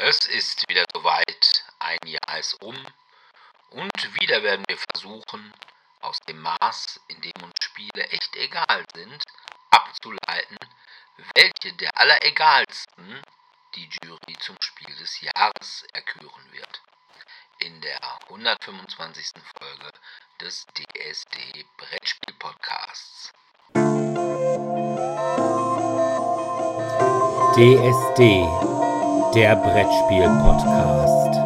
Es ist wieder soweit, ein Jahr ist um und wieder werden wir versuchen, aus dem Maß, in dem uns Spiele echt egal sind, abzuleiten, welche der alleregalsten die Jury zum Spiel des Jahres erküren wird. In der 125. Folge des DSD Brettspiel Podcasts. DSD, der Brettspiel-Podcast.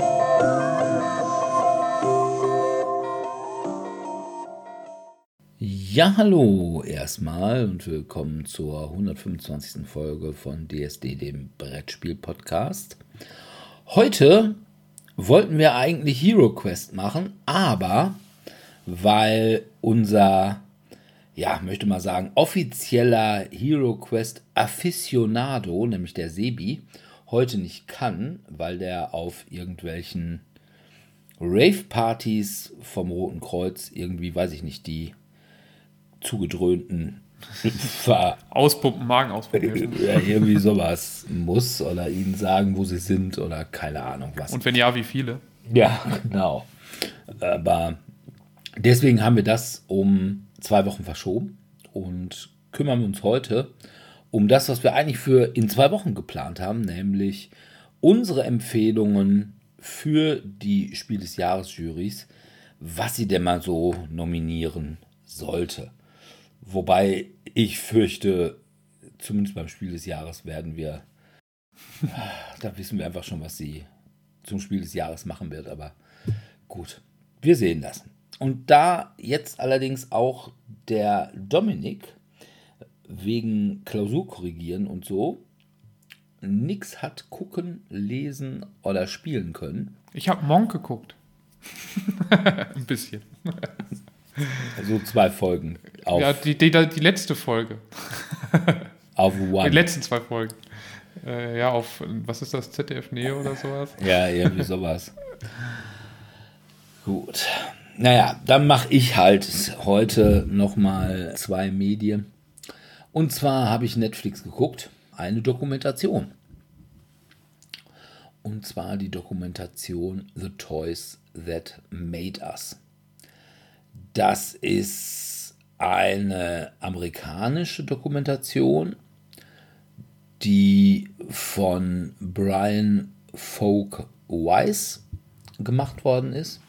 Ja, hallo erstmal und willkommen zur 125. Folge von DSD, dem Brettspiel-Podcast. Heute wollten wir eigentlich Hero Quest machen, aber weil unser ja, möchte mal sagen, offizieller Hero Quest Aficionado, nämlich der Sebi, heute nicht kann, weil der auf irgendwelchen Rave-Partys vom Roten Kreuz irgendwie, weiß ich nicht, die zugedröhnten Auspumpen, Magen auspumpen. ja, irgendwie sowas muss oder ihnen sagen, wo sie sind oder keine Ahnung was. Und wenn ja, wie viele? Ja, genau. Aber deswegen haben wir das um zwei Wochen verschoben und kümmern uns heute um das, was wir eigentlich für in zwei Wochen geplant haben, nämlich unsere Empfehlungen für die Spiel des Jahres Jurys, was sie denn mal so nominieren sollte. Wobei ich fürchte, zumindest beim Spiel des Jahres werden wir, da wissen wir einfach schon, was sie zum Spiel des Jahres machen wird, aber gut, wir sehen das. Und da jetzt allerdings auch der Dominik wegen Klausur korrigieren und so nichts hat gucken, lesen oder spielen können. Ich habe Monk geguckt. Ein bisschen. So zwei Folgen. Auf ja, die, die, die letzte Folge. Auf One. Die letzten zwei Folgen. Äh, ja, auf, was ist das, ZDF Neo oder sowas? Ja, irgendwie sowas. Gut. Naja, dann mache ich halt heute nochmal zwei Medien. Und zwar habe ich Netflix geguckt, eine Dokumentation. Und zwar die Dokumentation The Toys That Made Us. Das ist eine amerikanische Dokumentation, die von Brian Folk Weiss gemacht worden ist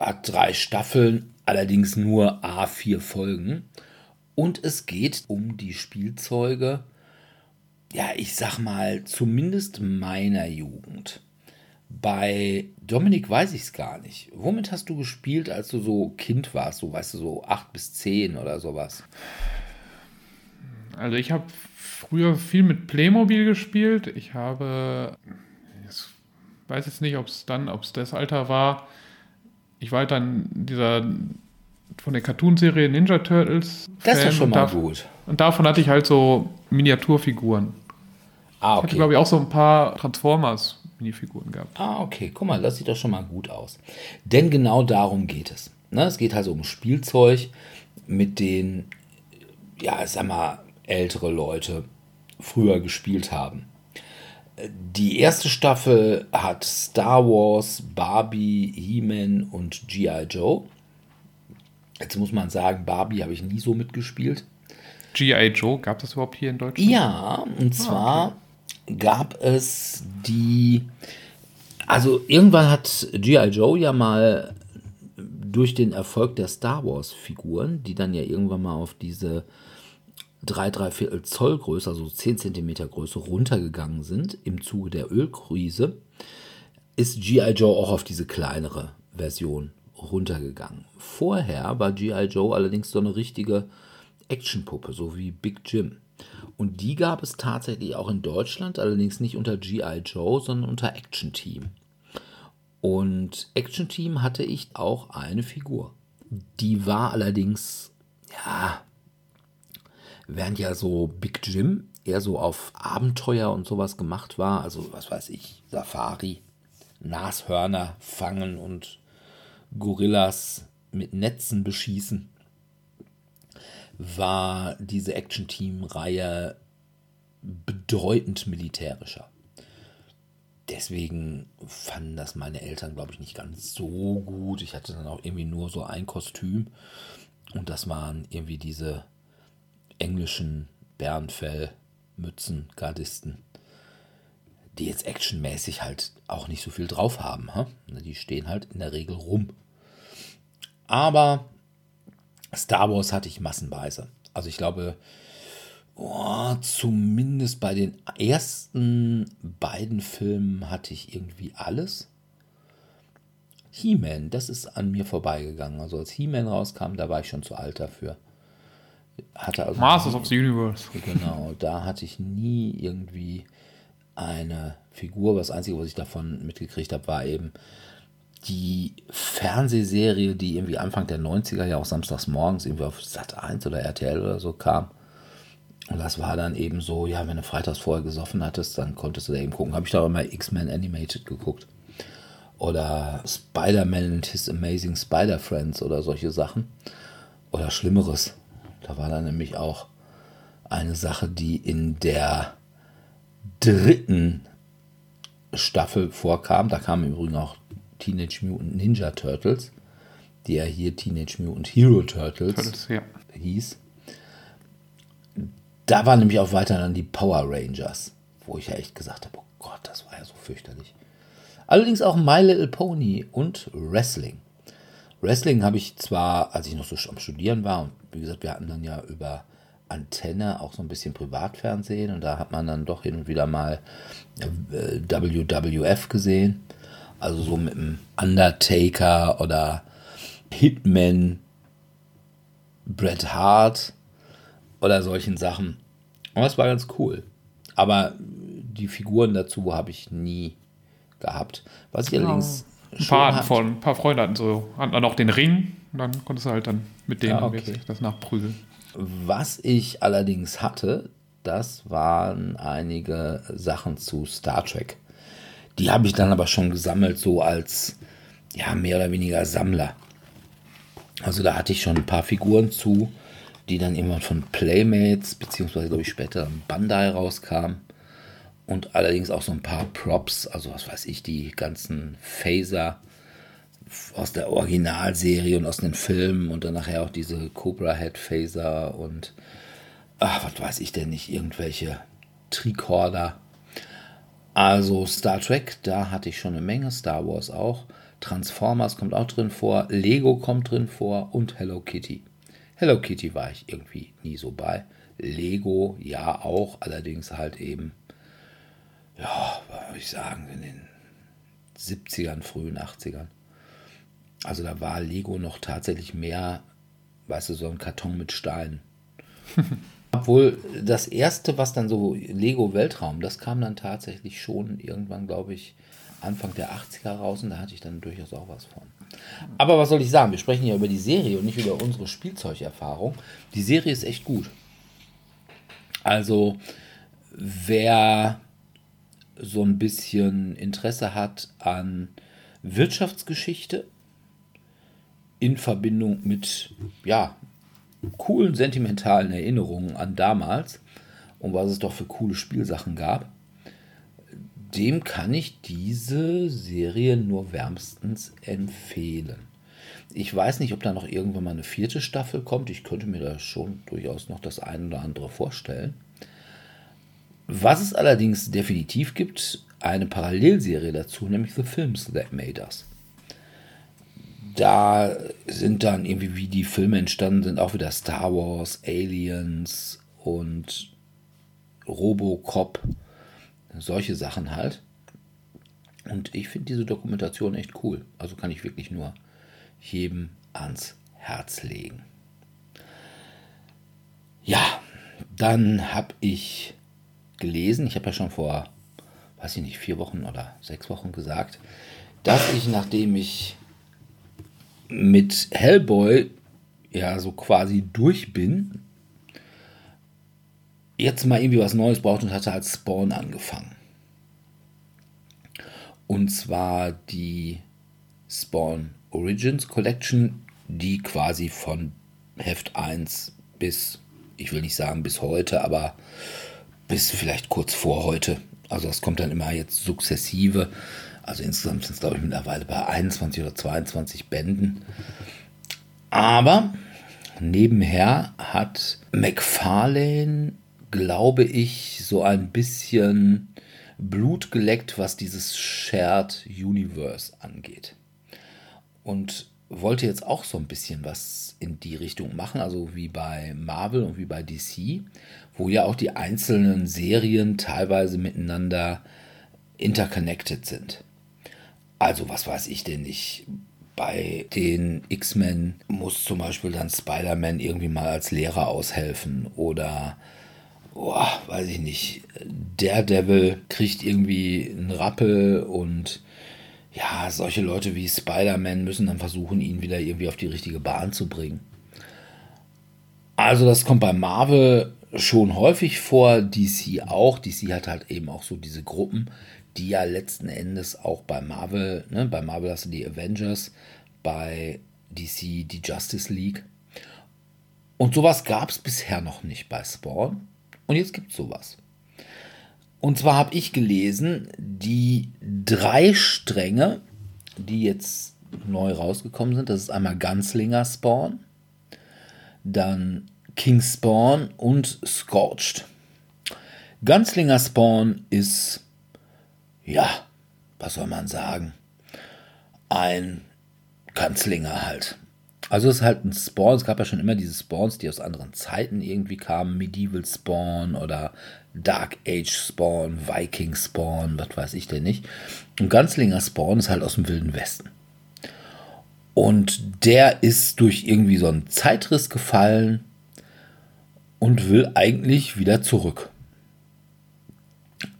hat drei Staffeln, allerdings nur A4 Folgen. Und es geht um die Spielzeuge, ja, ich sag mal, zumindest meiner Jugend. Bei Dominik weiß ich es gar nicht. Womit hast du gespielt, als du so Kind warst? So, weißt du, so acht bis zehn oder sowas? Also ich habe früher viel mit Playmobil gespielt. Ich habe, ich weiß jetzt nicht, ob es dann, ob es das Alter war, ich war halt dann dieser von der Cartoonserie Ninja Turtles. Das ist ja schon mal davon, gut. Und davon hatte ich halt so Miniaturfiguren. Ah, okay. Ich hatte, glaube ich, auch so ein paar Transformers Minifiguren gehabt. Ah, okay. Guck mal, das sieht doch schon mal gut aus. Denn genau darum geht es. Ne? Es geht also um Spielzeug, mit denen, ja, sag mal, ältere Leute früher gespielt haben. Die erste Staffel hat Star Wars, Barbie, He-Man und G.I. Joe. Jetzt muss man sagen, Barbie habe ich nie so mitgespielt. G.I. Joe, gab es überhaupt hier in Deutschland? Ja, und zwar ah, okay. gab es die. Also irgendwann hat G.I. Joe ja mal durch den Erfolg der Star Wars-Figuren, die dann ja irgendwann mal auf diese 3, 3 Viertel Zoll Größe, also 10 cm Größe, runtergegangen sind im Zuge der Ölkrise, ist G.I. Joe auch auf diese kleinere Version runtergegangen. Vorher war G.I. Joe allerdings so eine richtige Actionpuppe, so wie Big Jim. Und die gab es tatsächlich auch in Deutschland, allerdings nicht unter G.I. Joe, sondern unter Action Team. Und Action Team hatte ich auch eine Figur. Die war allerdings, ja, während ja so Big Jim eher so auf Abenteuer und sowas gemacht war, also was weiß ich, Safari, Nashörner fangen und Gorillas mit Netzen beschießen, war diese Action-Team-Reihe bedeutend militärischer. deswegen fanden das meine Eltern, glaube ich, nicht ganz so gut. Ich hatte dann auch irgendwie nur so ein Kostüm und das waren irgendwie diese englischen Bärenfell-Mützen, Gardisten, die jetzt actionmäßig halt auch nicht so viel drauf haben. Ha? Die stehen halt in der Regel rum. Aber Star Wars hatte ich massenweise. Also ich glaube, oh, zumindest bei den ersten beiden Filmen hatte ich irgendwie alles. He-Man, das ist an mir vorbeigegangen. Also als He-Man rauskam, da war ich schon zu alt dafür. Hatte also Masters of the Universe. Genau, da hatte ich nie irgendwie eine Figur. Das Einzige, was ich davon mitgekriegt habe, war eben die Fernsehserie, die irgendwie Anfang der 90er ja auch samstags morgens irgendwie auf Sat 1 oder RTL oder so kam. Und das war dann eben so, ja, wenn du freitags vorher gesoffen hattest, dann konntest du da eben gucken. Habe ich da auch immer X-Men Animated geguckt. Oder Spider-Man and His Amazing Spider-Friends oder solche Sachen. Oder Schlimmeres. Da war dann nämlich auch eine Sache, die in der dritten Staffel vorkam. Da kam im Übrigen auch Teenage Mutant Ninja Turtles, die ja hier Teenage Mutant Hero Turtles, Turtles ja. hieß. Da war nämlich auch weiter dann die Power Rangers, wo ich ja echt gesagt habe, oh Gott, das war ja so fürchterlich. Allerdings auch My Little Pony und Wrestling. Wrestling habe ich zwar, als ich noch so am Studieren war, und wie gesagt, wir hatten dann ja über Antenne auch so ein bisschen Privatfernsehen und da hat man dann doch hin und wieder mal äh, WWF gesehen. Also so mit dem Undertaker oder Hitman, Bret Hart oder solchen Sachen. Und das war ganz cool. Aber die Figuren dazu habe ich nie gehabt. Was ich genau. allerdings. Ein paar, von, ein paar Freunde hatten so, hatten dann auch den Ring und dann konntest du halt dann mit denen ja, okay. das nachprügeln. Was ich allerdings hatte, das waren einige Sachen zu Star Trek. Die habe ich dann aber schon gesammelt, so als ja, mehr oder weniger Sammler. Also da hatte ich schon ein paar Figuren zu, die dann irgendwann von Playmates, beziehungsweise glaube ich später Bandai rauskamen. Und allerdings auch so ein paar Props, also was weiß ich, die ganzen Phaser aus der Originalserie und aus den Filmen und dann nachher auch diese Cobra Head Phaser und ach, was weiß ich denn nicht, irgendwelche Tricorder. Also Star Trek, da hatte ich schon eine Menge, Star Wars auch. Transformers kommt auch drin vor, Lego kommt drin vor und Hello Kitty. Hello Kitty war ich irgendwie nie so bei. Lego ja auch, allerdings halt eben, ja, würde ich sagen, in den 70ern, frühen 80ern. Also da war Lego noch tatsächlich mehr, weißt du, so ein Karton mit Steinen. Obwohl das erste, was dann so Lego Weltraum, das kam dann tatsächlich schon irgendwann, glaube ich, Anfang der 80er raus und da hatte ich dann durchaus auch was von. Aber was soll ich sagen? Wir sprechen ja über die Serie und nicht über unsere Spielzeugerfahrung. Die Serie ist echt gut. Also, wer so ein bisschen Interesse hat an Wirtschaftsgeschichte in Verbindung mit, ja, coolen sentimentalen Erinnerungen an damals und was es doch für coole Spielsachen gab, dem kann ich diese Serie nur wärmstens empfehlen. Ich weiß nicht, ob da noch irgendwann mal eine vierte Staffel kommt. Ich könnte mir da schon durchaus noch das eine oder andere vorstellen. Was es allerdings definitiv gibt, eine Parallelserie dazu, nämlich The Films That Made Us da sind dann irgendwie, wie die Filme entstanden sind, auch wieder Star Wars, Aliens und Robocop, solche Sachen halt. Und ich finde diese Dokumentation echt cool. Also kann ich wirklich nur jedem ans Herz legen. Ja, dann habe ich gelesen, ich habe ja schon vor, weiß ich nicht, vier Wochen oder sechs Wochen gesagt, dass ich, nachdem ich mit Hellboy ja so quasi durch bin, jetzt mal irgendwie was Neues braucht und hatte als Spawn angefangen. Und zwar die Spawn Origins Collection, die quasi von Heft 1 bis, ich will nicht sagen bis heute, aber bis vielleicht kurz vor heute, Also das kommt dann immer jetzt sukzessive. Also insgesamt sind es, glaube ich, mittlerweile bei 21 oder 22 Bänden. Aber nebenher hat McFarlane, glaube ich, so ein bisschen Blut geleckt, was dieses Shared Universe angeht. Und wollte jetzt auch so ein bisschen was in die Richtung machen, also wie bei Marvel und wie bei DC, wo ja auch die einzelnen Serien teilweise miteinander interconnected sind. Also was weiß ich denn nicht. Bei den X-Men muss zum Beispiel dann Spider-Man irgendwie mal als Lehrer aushelfen oder oh, weiß ich nicht, Daredevil kriegt irgendwie einen Rappel und ja, solche Leute wie Spider-Man müssen dann versuchen, ihn wieder irgendwie auf die richtige Bahn zu bringen. Also das kommt bei Marvel schon häufig vor, DC auch. DC hat halt eben auch so diese Gruppen, die ja letzten Endes auch bei Marvel, ne, bei Marvel hast du die Avengers, bei DC die Justice League. Und sowas gab es bisher noch nicht bei Spawn. Und jetzt gibt es sowas. Und zwar habe ich gelesen, die drei Stränge, die jetzt neu rausgekommen sind, das ist einmal Gunslinger Spawn, dann King Spawn und Scorched. Gunslinger Spawn ist, ja, was soll man sagen, ein Gunslinger halt. Also es ist halt ein Spawn, es gab ja schon immer diese Spawns, die aus anderen Zeiten irgendwie kamen, Medieval Spawn oder Dark Age Spawn, Viking Spawn, was weiß ich denn nicht. Und Ganzlinger Spawn ist halt aus dem Wilden Westen. Und der ist durch irgendwie so einen Zeitriss gefallen und will eigentlich wieder zurück.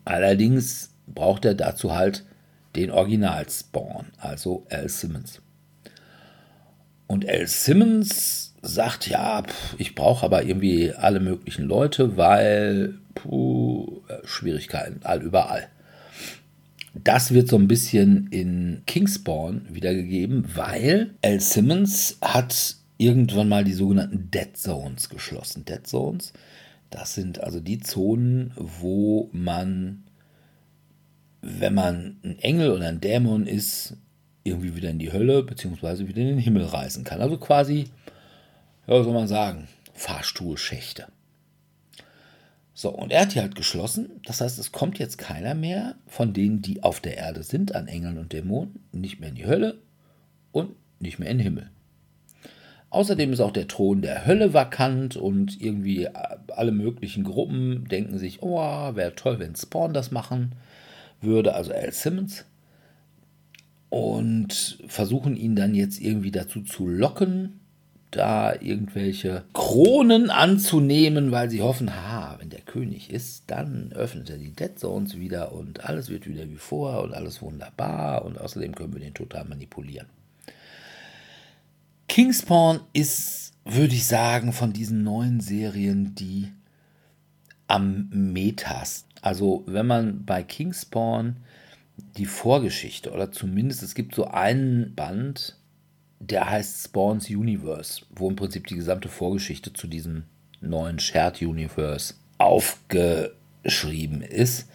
Allerdings braucht er dazu halt den Original-Spawn, also Al Simmons. Und Al Simmons sagt, ja, ich brauche aber irgendwie alle möglichen Leute, weil puh, Schwierigkeiten all überall. Das wird so ein bisschen in Kingspawn wiedergegeben, weil Al Simmons hat irgendwann mal die sogenannten Dead Zones geschlossen. Dead Zones, das sind also die Zonen, wo man, wenn man ein Engel oder ein Dämon ist, irgendwie wieder in die Hölle bzw. wieder in den Himmel reisen kann. Also quasi, ja, soll man sagen, Fahrstuhlschächte. So, und er hat die halt geschlossen. Das heißt, es kommt jetzt keiner mehr von denen, die auf der Erde sind, an Engeln und Dämonen, nicht mehr in die Hölle und nicht mehr in den Himmel. Außerdem ist auch der Thron der Hölle vakant und irgendwie alle möglichen Gruppen denken sich, oh, wäre toll, wenn Spawn das machen würde, also Al Simmons. Und versuchen ihn dann jetzt irgendwie dazu zu locken, da irgendwelche Kronen anzunehmen, weil sie hoffen, ha, wenn der König ist, dann öffnet er die Dead Zones wieder und alles wird wieder wie vorher und alles wunderbar und außerdem können wir den total manipulieren. Kingspawn ist, würde ich sagen, von diesen neuen Serien die am Metas. Also wenn man bei Kingspawn die Vorgeschichte oder zumindest es gibt so einen Band, der heißt Spawns Universe, wo im Prinzip die gesamte Vorgeschichte zu diesem neuen Shared Universe aufgeschrieben ist.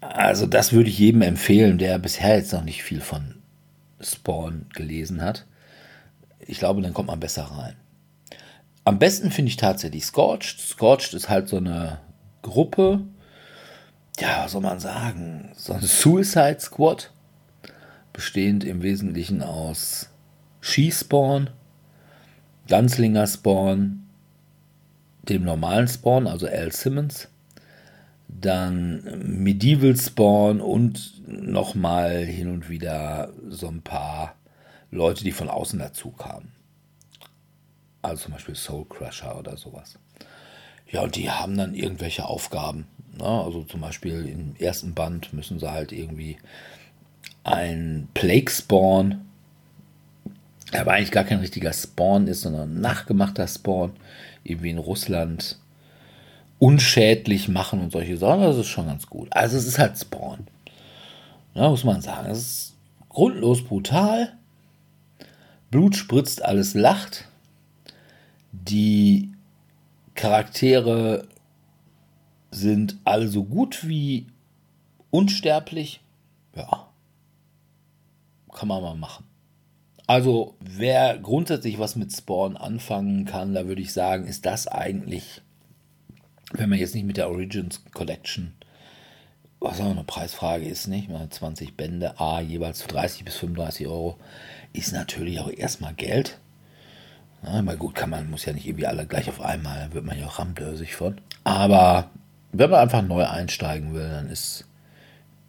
Also das würde ich jedem empfehlen, der bisher jetzt noch nicht viel von Spawn gelesen hat. Ich glaube, dann kommt man besser rein. Am besten finde ich tatsächlich Scorched. Scorched ist halt so eine Gruppe, ja, was soll man sagen, so ein Suicide Squad, bestehend im Wesentlichen aus Skispawn, Ganzlinger Spawn, dem normalen Spawn, also Al Simmons, dann Medieval Spawn und nochmal hin und wieder so ein paar Leute, die von außen dazu kamen. Also zum Beispiel Soul Crusher oder sowas. Ja, und die haben dann irgendwelche Aufgaben. Ne? Also zum Beispiel im ersten Band müssen sie halt irgendwie ein Plague Spawn, der aber eigentlich gar kein richtiger Spawn ist, sondern ein nachgemachter Spawn, irgendwie in Russland unschädlich machen und solche Sachen. Das ist schon ganz gut. Also es ist halt Spawn. Ja, muss man sagen. Es ist grundlos brutal. Blut spritzt, alles lacht. Die Charaktere sind alle so gut wie unsterblich, ja, kann man mal machen. Also, wer grundsätzlich was mit Spawn anfangen kann, da würde ich sagen, ist das eigentlich, wenn man jetzt nicht mit der Origins Collection, was auch eine Preisfrage ist, nicht? Mal 20 Bände, A, jeweils 30 bis 35 Euro, ist natürlich auch erstmal Geld. Na, mal gut, kann man, muss ja nicht irgendwie alle gleich auf einmal, wird man ja auch ramdösig von. Aber wenn man einfach neu einsteigen will, dann ist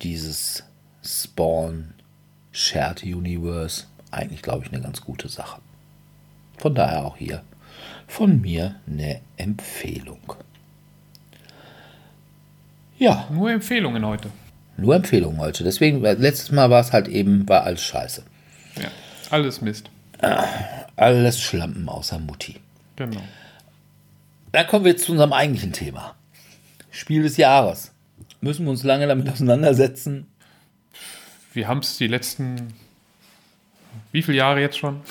dieses Spawn Shared Universe eigentlich, glaube ich, eine ganz gute Sache. Von daher auch hier von mir eine Empfehlung. Ja. Nur Empfehlungen heute. Nur Empfehlungen heute. Deswegen, letztes Mal war es halt eben, war alles scheiße. Ja, alles Mist. Alles Schlampen außer Mutti. Genau. Dann kommen wir jetzt zu unserem eigentlichen Thema. Spiel des Jahres. Müssen wir uns lange damit auseinandersetzen? Wir haben es die letzten wie viele Jahre jetzt schon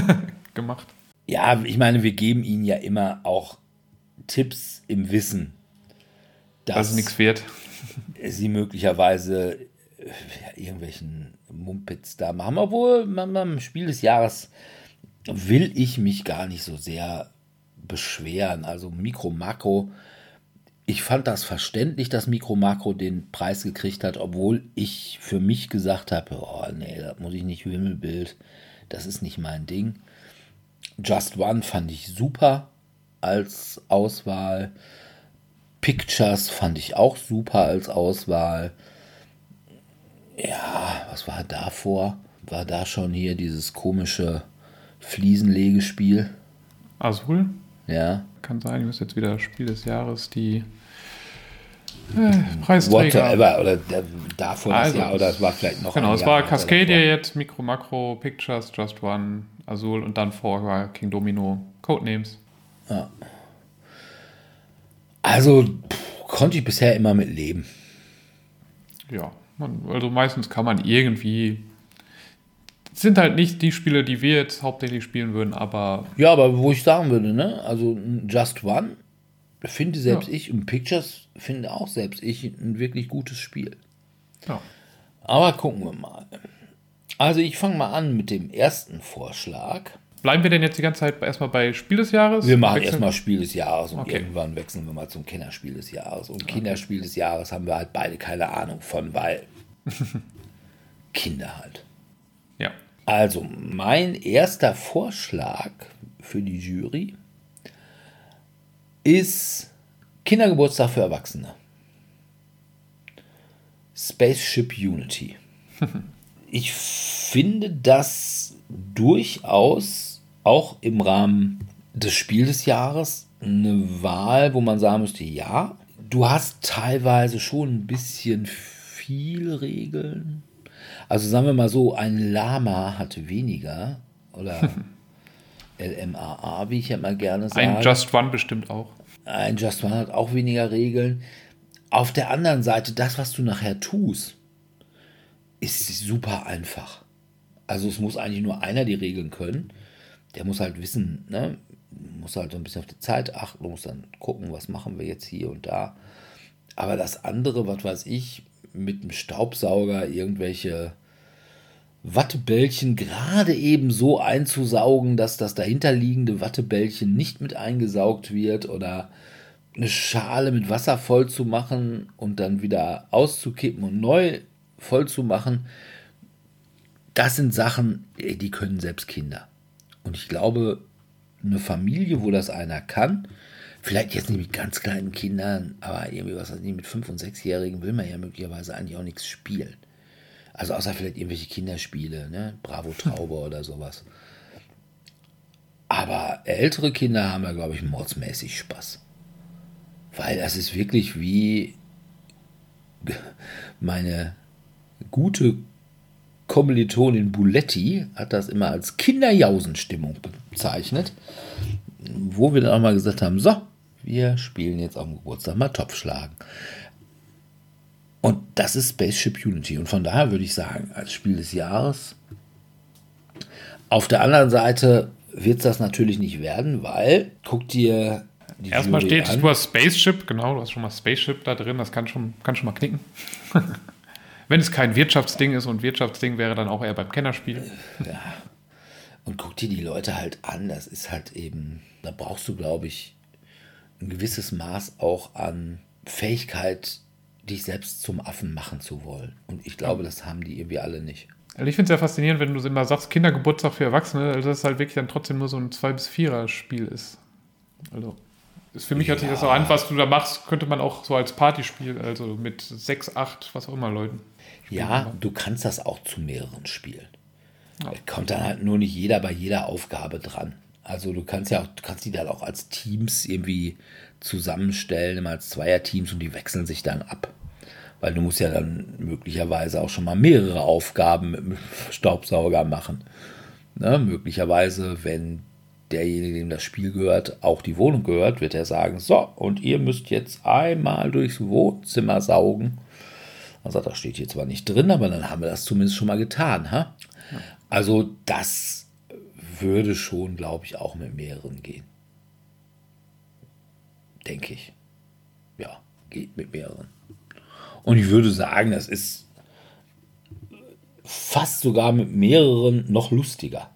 gemacht? Ja, ich meine, wir geben ihnen ja immer auch Tipps im Wissen, dass das ist nichts wert. sie möglicherweise ja, irgendwelchen Mumpitz da machen. Obwohl, beim Spiel des Jahres will ich mich gar nicht so sehr beschweren. Also Mikro, Makro ich fand das verständlich, dass Mikro Makro den Preis gekriegt hat, obwohl ich für mich gesagt habe, oh nee, das muss ich nicht Wimmelbild, das ist nicht mein Ding. Just One fand ich super als Auswahl. Pictures fand ich auch super als Auswahl. Ja, was war davor? War da schon hier dieses komische Fliesenlegespiel? Azul? Ja. Kann sein, ich muss jetzt wieder Spiel des Jahres die Preisträger. Whatever, oder der, davor also, das Jahr, oder es war vielleicht noch Genau, es war Cascadia jetzt, Micro, Macro, Pictures, Just One, Azul und dann vor war King Domino, Codenames. Ja. Also pff, konnte ich bisher immer mit leben. Ja, man, also meistens kann man irgendwie sind halt nicht die Spiele, die wir jetzt hauptsächlich spielen würden, aber. Ja, aber wo ich sagen würde, ne? Also Just One finde selbst ja. ich und Pictures finde auch selbst ich ein wirklich gutes Spiel. Ja. Aber gucken wir mal. Also ich fange mal an mit dem ersten Vorschlag. Bleiben wir denn jetzt die ganze Zeit erstmal bei Spiel des Jahres? Wir machen erstmal Spiel des Jahres und okay. irgendwann wechseln wir mal zum Kinderspiel des Jahres. Und okay. Kinderspiel des Jahres haben wir halt beide keine Ahnung von, weil Kinder halt. Ja. Also mein erster Vorschlag für die Jury ist Kindergeburtstag für Erwachsene. Spaceship Unity. ich finde das durchaus auch im Rahmen des Spiel des Jahres eine Wahl, wo man sagen müsste, ja, du hast teilweise schon ein bisschen viel Regeln. Also sagen wir mal so, ein Lama hat weniger oder LMAA, wie ich ja mal gerne sage. Ein Just One bestimmt auch. Ein Just One hat auch weniger Regeln. Auf der anderen Seite, das, was du nachher tust, ist super einfach. Also es muss eigentlich nur einer die Regeln können. Der muss halt wissen, ne? muss halt so ein bisschen auf die Zeit achten, muss dann gucken, was machen wir jetzt hier und da. Aber das andere, was weiß ich, mit dem Staubsauger irgendwelche Wattebällchen gerade eben so einzusaugen, dass das dahinterliegende Wattebällchen nicht mit eingesaugt wird oder eine Schale mit Wasser voll zu machen und dann wieder auszukippen und neu voll zu machen. Das sind Sachen, die können selbst Kinder. Und ich glaube, eine Familie, wo das einer kann, vielleicht jetzt nicht mit ganz kleinen Kindern, aber irgendwie was mit 5- und 6-Jährigen will man ja möglicherweise eigentlich auch nichts spielen. Also außer vielleicht irgendwelche Kinderspiele, ne? Bravo Traube oder sowas. Aber ältere Kinder haben ja, glaube ich, mordsmäßig Spaß. Weil das ist wirklich wie meine gute Kommilitonin Buletti hat das immer als Kinderjausenstimmung bezeichnet, wo wir dann auch mal gesagt haben, so, wir spielen jetzt am Geburtstag mal Topf schlagen. Und das ist Spaceship Unity. Und von daher würde ich sagen, als Spiel des Jahres. Auf der anderen Seite wird es das natürlich nicht werden, weil, guck dir die Erstmal Jury steht, an. du hast Spaceship, genau, du hast schon mal Spaceship da drin, das kann schon, kann schon mal knicken. Wenn es kein Wirtschaftsding ist und Wirtschaftsding wäre dann auch eher beim Kennerspiel. Ja. Und guck dir die Leute halt an, das ist halt eben, da brauchst du, glaube ich, ein gewisses Maß auch an Fähigkeit, dich selbst zum Affen machen zu wollen. Und ich glaube, das haben die irgendwie alle nicht. Also ich finde es sehr faszinierend, wenn du immer sagst, Kindergeburtstag für Erwachsene, also dass es halt wirklich dann trotzdem nur so ein 2- bis 4er-Spiel ist. Also ist für mich hört sich das so an, was du da machst, könnte man auch so als Partyspiel, also mit 6, 8, was auch immer Leuten. Ja, du kannst das auch zu mehreren spielen. Ja. Kommt dann halt nur nicht jeder bei jeder Aufgabe dran. Also du kannst ja auch, du kannst die dann auch als Teams irgendwie zusammenstellen, immer als Zweierteams und die wechseln sich dann ab. Weil du musst ja dann möglicherweise auch schon mal mehrere Aufgaben mit dem Staubsauger machen. Ne? Möglicherweise, wenn derjenige, dem das Spiel gehört, auch die Wohnung gehört, wird er sagen, so, und ihr müsst jetzt einmal durchs Wohnzimmer saugen. Also das steht hier zwar nicht drin, aber dann haben wir das zumindest schon mal getan. Ha? Also das würde schon, glaube ich, auch mit mehreren gehen. Denke ich. Ja, geht mit mehreren. Und ich würde sagen, das ist fast sogar mit mehreren noch lustiger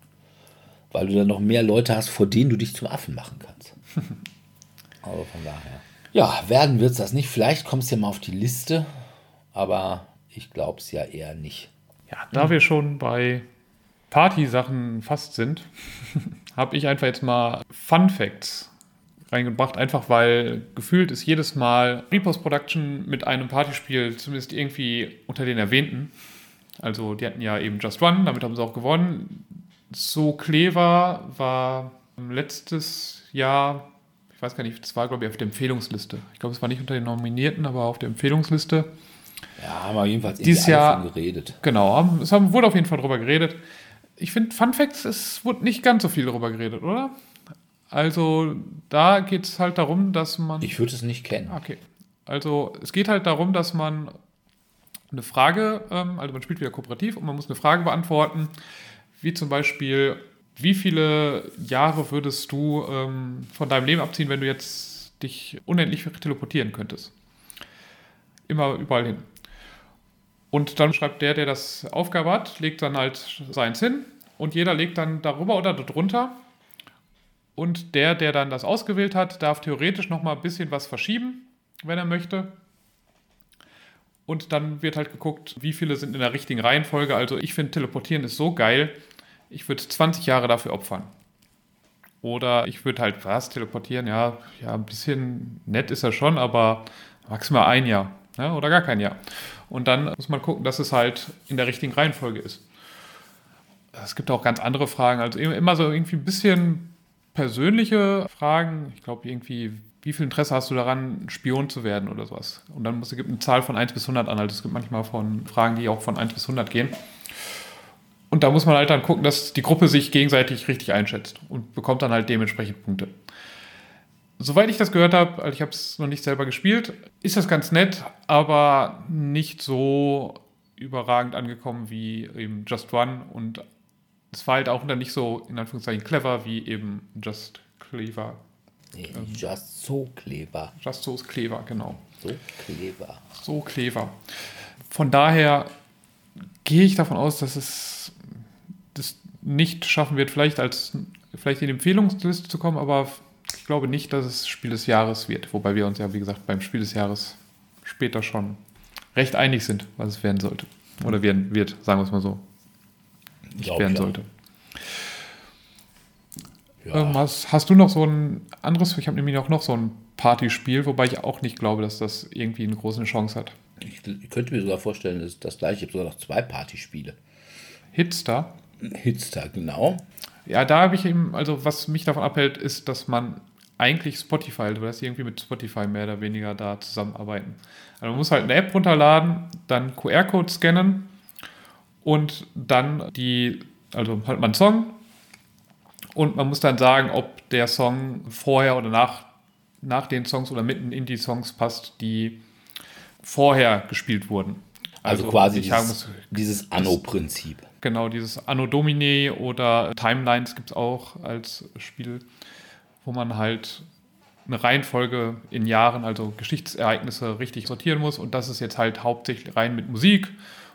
weil du dann noch mehr Leute hast, vor denen du dich zum Affen machen kannst. also von daher. Ja, werden wird es das nicht. Vielleicht kommst du ja mal auf die Liste, aber ich glaube es ja eher nicht. Ja, da wir schon bei Party-Sachen fast sind, habe ich einfach jetzt mal Fun Facts reingebracht, einfach weil gefühlt ist jedes Mal Repost Production mit einem Partyspiel zumindest irgendwie unter den erwähnten. Also die hatten ja eben Just One, damit haben sie auch gewonnen so clever war letztes Jahr, ich weiß gar nicht, das war glaube ich auf der Empfehlungsliste. Ich glaube, es war nicht unter den Nominierten, aber auf der Empfehlungsliste. Ja, haben wir jedenfalls dieses Jahr geredet. Genau, haben, es haben, wurde auf jeden Fall drüber geredet. Ich finde, Fun Facts, es wurde nicht ganz so viel darüber geredet, oder? Also, da geht es halt darum, dass man. Ich würde es nicht kennen. Okay. Also, es geht halt darum, dass man eine Frage, ähm, also man spielt wieder kooperativ und man muss eine Frage beantworten, wie zum Beispiel, wie viele Jahre würdest du ähm, von deinem Leben abziehen, wenn du jetzt dich unendlich teleportieren könntest? Immer überall hin. Und dann schreibt der, der das Aufgabe hat, legt dann halt seins hin und jeder legt dann darüber oder darunter. Und der, der dann das ausgewählt hat, darf theoretisch noch mal ein bisschen was verschieben, wenn er möchte. Und dann wird halt geguckt, wie viele sind in der richtigen Reihenfolge. Also ich finde, Teleportieren ist so geil. Ich würde 20 Jahre dafür opfern. Oder ich würde halt was teleportieren. Ja, ja, ein bisschen nett ist er schon, aber maximal ein Jahr ja, ne, oder gar kein Jahr. Und dann muss man gucken, dass es halt in der richtigen Reihenfolge ist. Es gibt auch ganz andere Fragen. Also immer so irgendwie ein bisschen persönliche Fragen. Ich glaube, irgendwie, wie viel Interesse hast du daran, Spion zu werden oder sowas? Und dann muss, es gibt eine Zahl von 1 bis 100 an. Also es gibt manchmal von Fragen, die auch von 1 bis 100 gehen. Und da muss man halt dann gucken, dass die Gruppe sich gegenseitig richtig einschätzt und bekommt dann halt dementsprechend Punkte. Soweit ich das gehört habe, also ich habe es noch nicht selber gespielt, ist das ganz nett, aber nicht so überragend angekommen wie eben Just One und es war halt auch dann nicht so in Anführungszeichen clever wie eben Just Clever. Nee, ähm, just so clever. Just so clever, genau. So clever. So clever. Von daher gehe ich davon aus, dass es das nicht schaffen wird, vielleicht als vielleicht in die Empfehlungsliste zu kommen, aber ich glaube nicht, dass es Spiel des Jahres wird. Wobei wir uns ja, wie gesagt, beim Spiel des Jahres später schon recht einig sind, was es werden sollte. Oder werden wird, sagen wir es mal so. Nicht werden ja. sollte. Ja. Hast, hast, du noch so ein anderes? Ich habe nämlich auch noch so ein Partyspiel, wobei ich auch nicht glaube, dass das irgendwie eine große Chance hat. Ich könnte mir sogar vorstellen, dass das gleiche. Ich habe sogar noch zwei Partyspiele. Hitster? Hitster, genau. Ja, da habe ich eben, also was mich davon abhält, ist, dass man eigentlich Spotify, du wirst irgendwie mit Spotify mehr oder weniger da zusammenarbeiten. Also man muss halt eine App runterladen, dann QR-Code scannen und dann die, also halt man einen Song und man muss dann sagen, ob der Song vorher oder nach, nach den Songs oder mitten in die Songs passt, die vorher gespielt wurden. Also, also quasi dieses, dieses Anno-Prinzip. Genau, dieses Anno Domini oder Timelines gibt es auch als Spiel, wo man halt eine Reihenfolge in Jahren, also Geschichtsereignisse richtig sortieren muss. Und das ist jetzt halt hauptsächlich rein mit Musik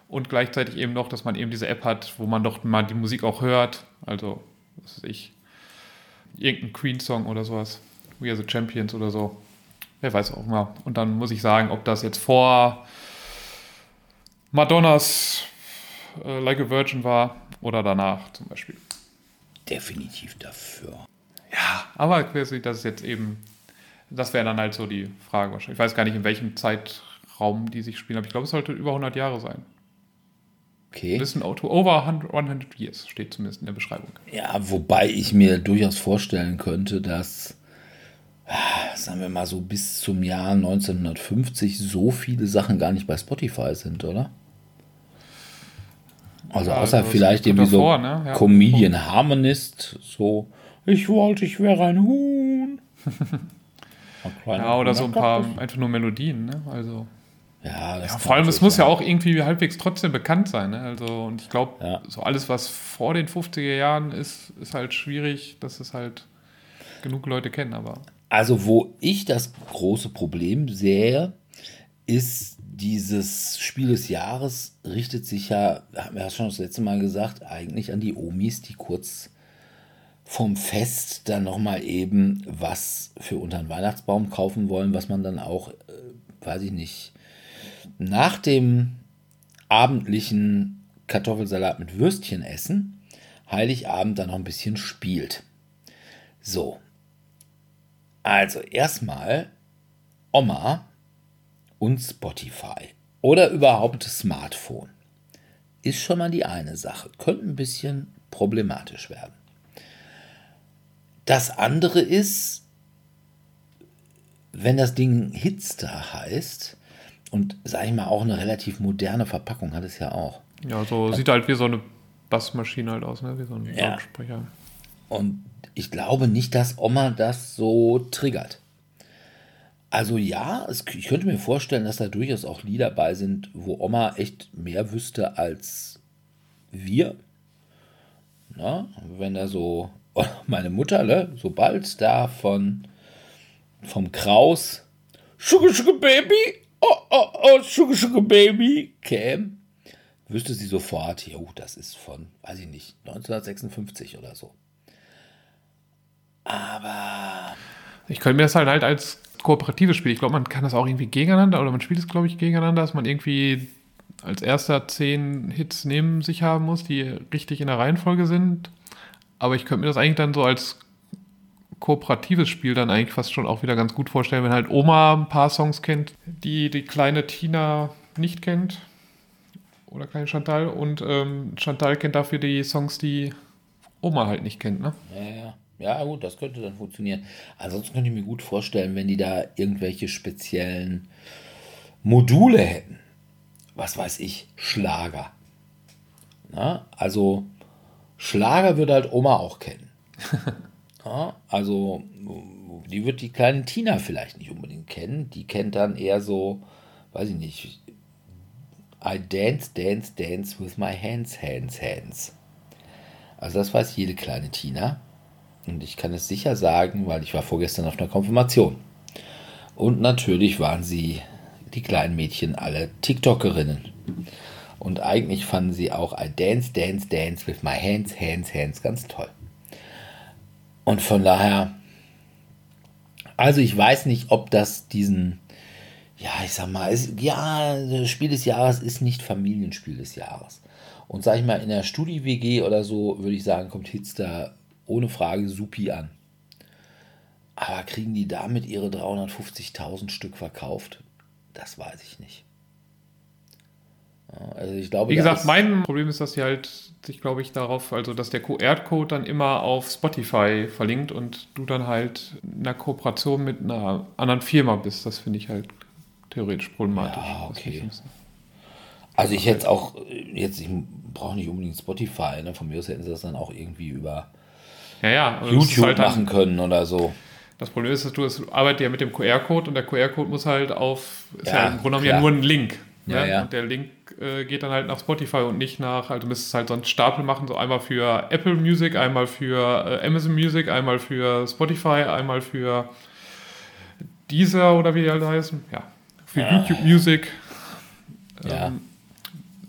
und gleichzeitig eben noch, dass man eben diese App hat, wo man doch mal die Musik auch hört. Also, was weiß ich, irgendein Queen-Song oder sowas. We Are the Champions oder so. Wer weiß auch mal. Und dann muss ich sagen, ob das jetzt vor Madonnas äh, Like a Virgin war oder danach zum Beispiel. Definitiv dafür. Ja, aber das ist jetzt eben, das wäre dann halt so die Frage wahrscheinlich. Ich weiß gar nicht, in welchem Zeitraum die sich spielen, aber ich glaube, es sollte über 100 Jahre sein. Okay. Listen to over 100, 100 years, steht zumindest in der Beschreibung. Ja, wobei ich mir durchaus vorstellen könnte, dass, ah, sagen wir mal so, bis zum Jahr 1950 so viele Sachen gar nicht bei Spotify sind, oder? Also außer also das vielleicht irgendwie so davor, ne? Ja. Comedian Harmonist, so ich wollte, ich wäre ein Huhn. Ein Ja, oder so ein paar einfach nur Melodien, ne? Also. Ja, das Ja, vor allem, es muss ja auch irgendwie halbwegs trotzdem bekannt sein, ne? Also, und ich glaube, Ja. so alles, was vor den 50er Jahren ist, ist halt schwierig, dass es halt genug Leute kennen, aber. Also, wo ich das große Problem sehe, ist dieses Spiel des Jahres richtet sich ja, haben wir ja schon das letzte Mal gesagt, eigentlich an die Omis, die kurz vom Fest dann nochmal eben was für unter den Weihnachtsbaum kaufen wollen, was man dann auch, äh, weiß ich nicht, nach dem abendlichen Kartoffelsalat mit Würstchen essen, Heiligabend dann noch ein bisschen spielt. So, also erstmal Oma und Spotify oder überhaupt Smartphone ist schon mal die eine Sache. Könnte ein bisschen problematisch werden. Das andere ist, wenn das Ding Hitster heißt und sag ich mal auch eine relativ moderne Verpackung hat es ja auch. Ja, so sieht halt wie so eine Bassmaschine halt aus, ne? Wie so ein Ja. Lautsprecher. Und ich glaube nicht, dass Oma das so triggert. Also ja, es, ich könnte mir vorstellen, dass da durchaus auch Lieder bei sind, wo Oma echt mehr wüsste als wir. Na, wenn da so, meine Mutter, ne, sobald da von vom Kraus Sugar Sugar Baby, oh oh oh Sugar Sugar Baby käme, wüsste sie sofort, jo, das ist von, weiß ich nicht, 1956 oder so. Aber Ich könnte mir das halt, halt als kooperatives Spiel, ich glaube, man kann das auch irgendwie gegeneinander oder man spielt es, glaube ich, gegeneinander, dass man irgendwie als erster zehn Hits neben sich haben muss, die richtig in der Reihenfolge sind. Aber ich könnte mir das eigentlich dann so als kooperatives Spiel dann eigentlich fast schon auch wieder ganz gut vorstellen, wenn halt Oma ein paar Songs kennt, die die kleine Tina nicht kennt. Oder kleine Chantal. Und ähm, Chantal kennt dafür die Songs, die Oma halt nicht kennt, ne? Ja, ja. Ja, gut, das könnte dann funktionieren. Ansonsten könnte ich mir gut vorstellen, wenn die da irgendwelche speziellen Module hätten. Was weiß ich, Schlager. Na, also Schlager würde halt Oma auch kennen. ja, also die wird die kleine Tina vielleicht nicht unbedingt kennen. Die kennt dann eher so, weiß ich nicht, I dance, dance, dance with my hands, hands, hands. Also das weiß jede kleine Tina. Und ich kann es sicher sagen, weil ich war vorgestern auf einer Konfirmation. Und natürlich waren sie, die kleinen Mädchen, alle TikTokerinnen. Und eigentlich fanden sie auch I Dance, Dance, Dance with my hands, hands, hands ganz toll. Und von daher, also ich weiß nicht, ob das diesen, ja, ich sag mal, es, ja, Spiel des Jahres ist nicht Familienspiel des Jahres. Und sag ich mal, in der Studi-WG oder so, würde ich sagen, kommt Hitster ohne Frage supi an. Aber kriegen die damit ihre 350.000 Stück verkauft? Das weiß ich nicht. Ja, Also ich glaube, Wie gesagt, mein Problem ist, dass sie halt sich, glaube ich, darauf, also dass der QR-Code dann immer auf Spotify verlinkt und du dann halt in einer Kooperation mit einer anderen Firma bist. Das finde ich halt theoretisch problematisch. Ja, Das okay. ich Also ich hätte auch, jetzt, ich brauche nicht unbedingt Spotify, ne? von mir aus hätten sie das dann auch irgendwie über Ja, ja. das YouTube halt machen können oder so. Das Problem ist, dass du es arbeitet ja mit dem QR-Code und der QR-Code muss halt auf, ist ja, Ja, im Grunde genommen ja nur ein Link. Ja, ne? ja. Und der Link äh, geht dann halt nach Spotify und nicht nach, also du müsstest halt so einen Stapel machen, so einmal für Apple Music, einmal für äh, Amazon Music, einmal für Spotify, einmal für Deezer oder wie die halt heißen. Ja, für Ja. YouTube Music. Ja. Ähm,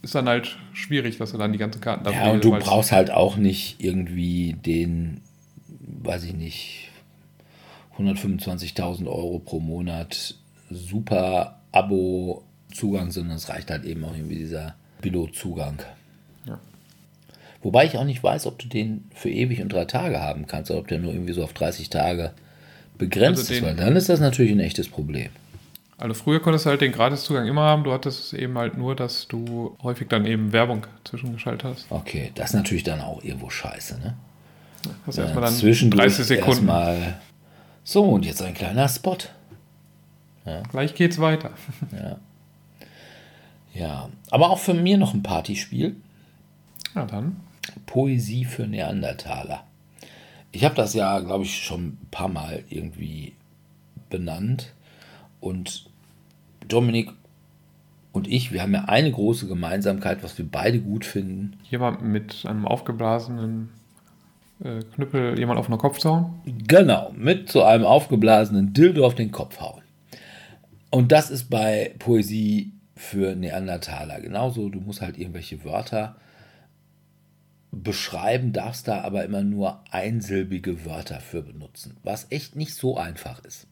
ist dann halt schwierig, dass du dann die ganzen Karten dafür Ja, und du brauchst halt auch nicht irgendwie den, weiß ich nicht, 125.000 Euro pro Monat super Abo-Zugang, sondern es reicht halt eben auch irgendwie dieser Pilotzugang. Ja. Wobei ich auch nicht weiß, ob du den für ewig und drei Tage haben kannst oder ob der nur irgendwie so auf 30 Tage begrenzt also ist, weil dann ist das natürlich ein echtes Problem. Also früher konntest du halt den Gratiszugang immer haben, du hattest eben halt nur, dass du häufig dann eben Werbung zwischengeschaltet hast. Okay, das ist natürlich dann auch irgendwo scheiße, ne? Hast ja, erstmal dann 30 Sekunden. Erstmal so, und jetzt ein kleiner Spot. Ja. Gleich geht's weiter. Ja. Ja, aber auch für mir noch ein Partyspiel. Ja, dann. Poesie für Neandertaler. Ich habe das ja, glaube ich, schon ein paar Mal irgendwie benannt. Und Dominik und ich, wir haben ja eine große Gemeinsamkeit, was wir beide gut finden. Jemand mit einem aufgeblasenen äh, Knüppel jemand auf den Kopf hauen? Genau, mit so einem aufgeblasenen Dildo auf den Kopf hauen. Und das ist bei Poesie für Neandertaler genauso. Du musst halt irgendwelche Wörter beschreiben, darfst da aber immer nur einsilbige Wörter für benutzen, was echt nicht so einfach ist.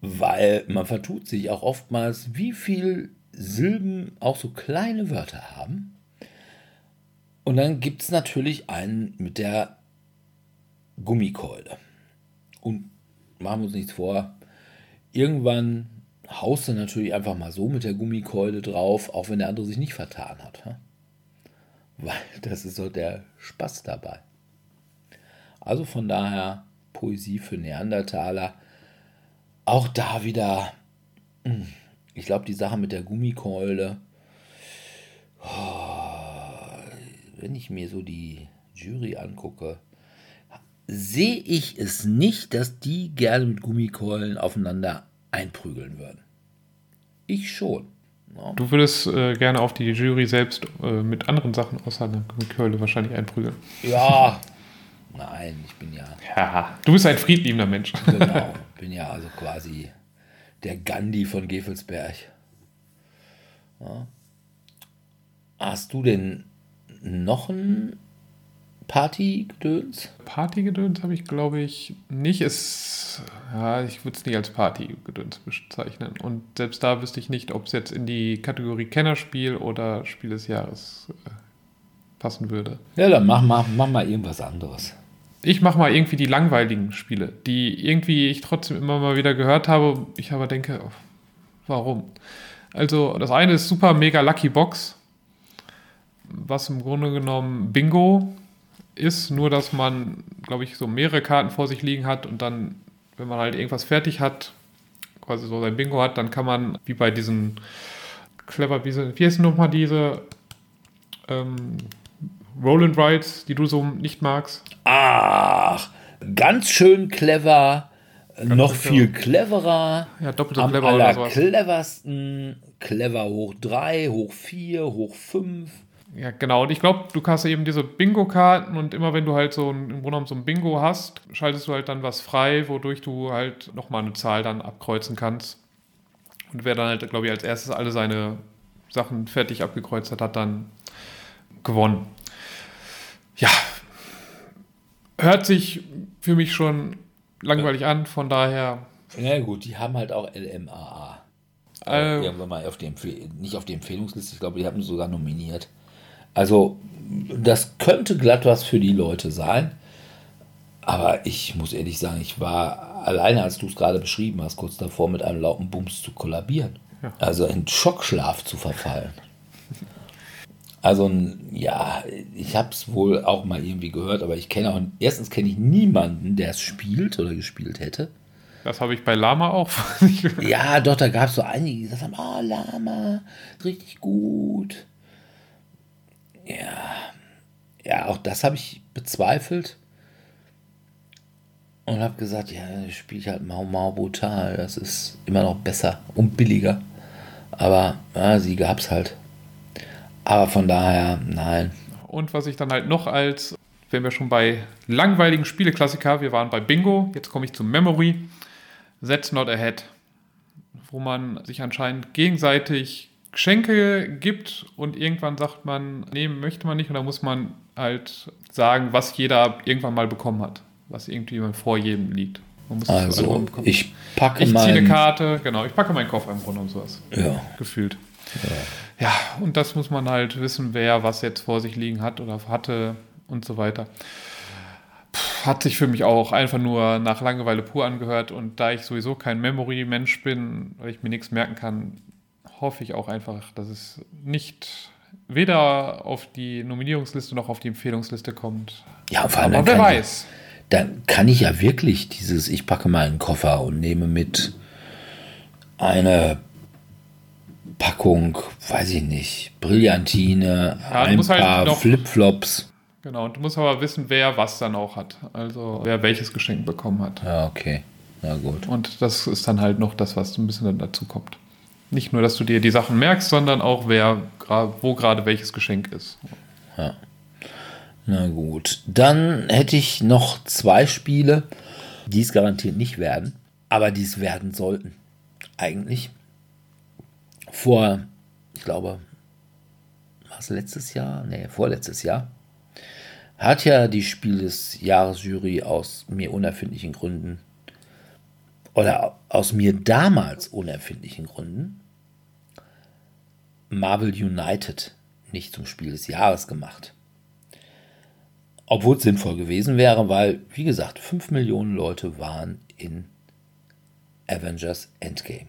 Weil man vertut sich auch oftmals, wie viel Silben auch so kleine Wörter haben. Und dann gibt es natürlich einen mit der Gummikeule. Und machen wir uns nichts vor, irgendwann haust du natürlich einfach mal so mit der Gummikeule drauf, auch wenn der andere sich nicht vertan hat. Weil das ist so der Spaß dabei. Also von daher Poesie für Neandertaler. Auch da wieder, hm, ich glaube, die Sache mit der Gummikeule. Oh, wenn ich mir so die Jury angucke, sehe ich es nicht, dass die gerne mit Gummikeulen aufeinander einprügeln würden. Ich schon. Du würdest äh, gerne auf die Jury selbst äh, mit anderen Sachen außer Gummikeule wahrscheinlich einprügeln. Ja, nein, ich bin ja. Ja, du bist ein friedliebender Mensch. Genau, bin ja also quasi der Gandhi von Gefelsberg. Ja. Hast du denn noch ein Partygedöns? Partygedöns habe ich, glaube ich, nicht. Es, ja, ich würde es nicht als Partygedöns bezeichnen. Und selbst da wüsste ich nicht, ob es jetzt in die Kategorie Kennerspiel oder Spiel des Jahres äh, passen würde. Ja, dann mach mal, mach mal irgendwas anderes. Ich mache mal irgendwie die langweiligen Spiele, die irgendwie ich trotzdem immer mal wieder gehört habe. Ich aber denke, oh, warum? Also, das eine ist Super Mega Lucky Box was im Grunde genommen Bingo ist, nur dass man, glaube ich, so mehrere Karten vor sich liegen hat und dann, wenn man halt irgendwas fertig hat, quasi so sein Bingo hat, dann kann man, wie bei diesen clever, wie, wie heißt nochmal diese ähm, Roll and Rides, die du so nicht magst? Ach, ganz schön clever. Ganz noch viel cleverer. Ja, doppelt so clever oder sowas. cleversten. Clever hoch 3, hoch 4, hoch 5. Ja, genau. Und ich glaube, du hast eben diese Bingo-Karten und immer wenn du halt so ein, im Grunde genommen so ein Bingo hast, schaltest du halt dann was frei, wodurch du halt nochmal eine Zahl dann abkreuzen kannst. Und wer dann halt, glaube ich, als erstes alle seine Sachen fertig abgekreuzt hat, hat dann gewonnen. Ja, hört sich für mich schon langweilig an, von daher. Ja, gut, die haben halt auch LMAA. Äh, irgendwann mal auf die nicht auf die Empfehlungsliste, ich glaube, die haben sogar nominiert. Also das könnte glatt was für die Leute sein. Aber ich muss ehrlich sagen, ich war alleine, als du es gerade beschrieben hast, kurz davor mit einem lauten Bums zu kollabieren. Ja. Also in Schockschlaf zu verfallen. Also ja, ich habe es wohl auch mal irgendwie gehört, aber ich kenne auch, erstens kenne ich niemanden, der es spielt oder gespielt hätte. Das habe ich bei Lama auch. ja, doch, da gab es so einige, die gesagt haben, oh, Lama, richtig gut. Ja, ja, auch das habe ich bezweifelt und habe gesagt, ja, spiele ich halt Mau Mau brutal. Das ist immer noch besser und billiger. Aber ja, sie gab es halt. Aber von daher, nein. Und was ich dann halt noch als, wenn wir schon bei langweiligen Spieleklassiker, wir waren bei Bingo, jetzt komme ich zu Memory, That's Not Ahead, wo man sich anscheinend gegenseitig Geschenke gibt und irgendwann sagt man, nehmen möchte man nicht und dann muss man halt sagen, was jeder irgendwann mal bekommen hat, was irgendwie vor jedem liegt. also, ich packe Ich ziehe eine Karte, genau, ich packe meinen Koffer im Grunde und sowas. Ja. Gefühlt. Ja. ja, und das muss man halt wissen, wer was jetzt vor sich liegen hat oder hatte und so weiter hat sich für mich auch einfach nur nach Langeweile pur angehört. Und da ich sowieso kein Memory-Mensch bin, weil ich mir nichts merken kann, hoffe ich auch einfach, dass es nicht weder auf die Nominierungsliste noch auf die Empfehlungsliste kommt. Ja, vor allem Aber wer weiß. Ich, dann kann ich ja wirklich dieses, ich packe meinen Koffer und nehme mit eine Packung, weiß ich nicht, Brillantine, ja, ein halt paar halt Flipflops. Genau, und du musst aber wissen, wer was dann auch hat. Also wer welches Geschenk bekommen hat. Ja, okay. Na gut. Und das ist dann halt noch das, was ein bisschen dazu kommt. Nicht nur, dass du dir die Sachen merkst, sondern auch, wer, wo gerade welches Geschenk ist. Ja. Na gut. Dann hätte ich noch zwei Spiele, die es garantiert nicht werden, aber die es werden sollten. Eigentlich. Vor, ich glaube, was letztes Jahr? Nee, vorletztes Jahr hat ja die Spiel des Jahresjury aus mir unerfindlichen Gründen oder aus mir damals unerfindlichen Gründen Marvel United nicht zum Spiel des Jahres gemacht. Obwohl es sinnvoll gewesen wäre, weil, wie gesagt, 5 Millionen Leute waren in Avengers Endgame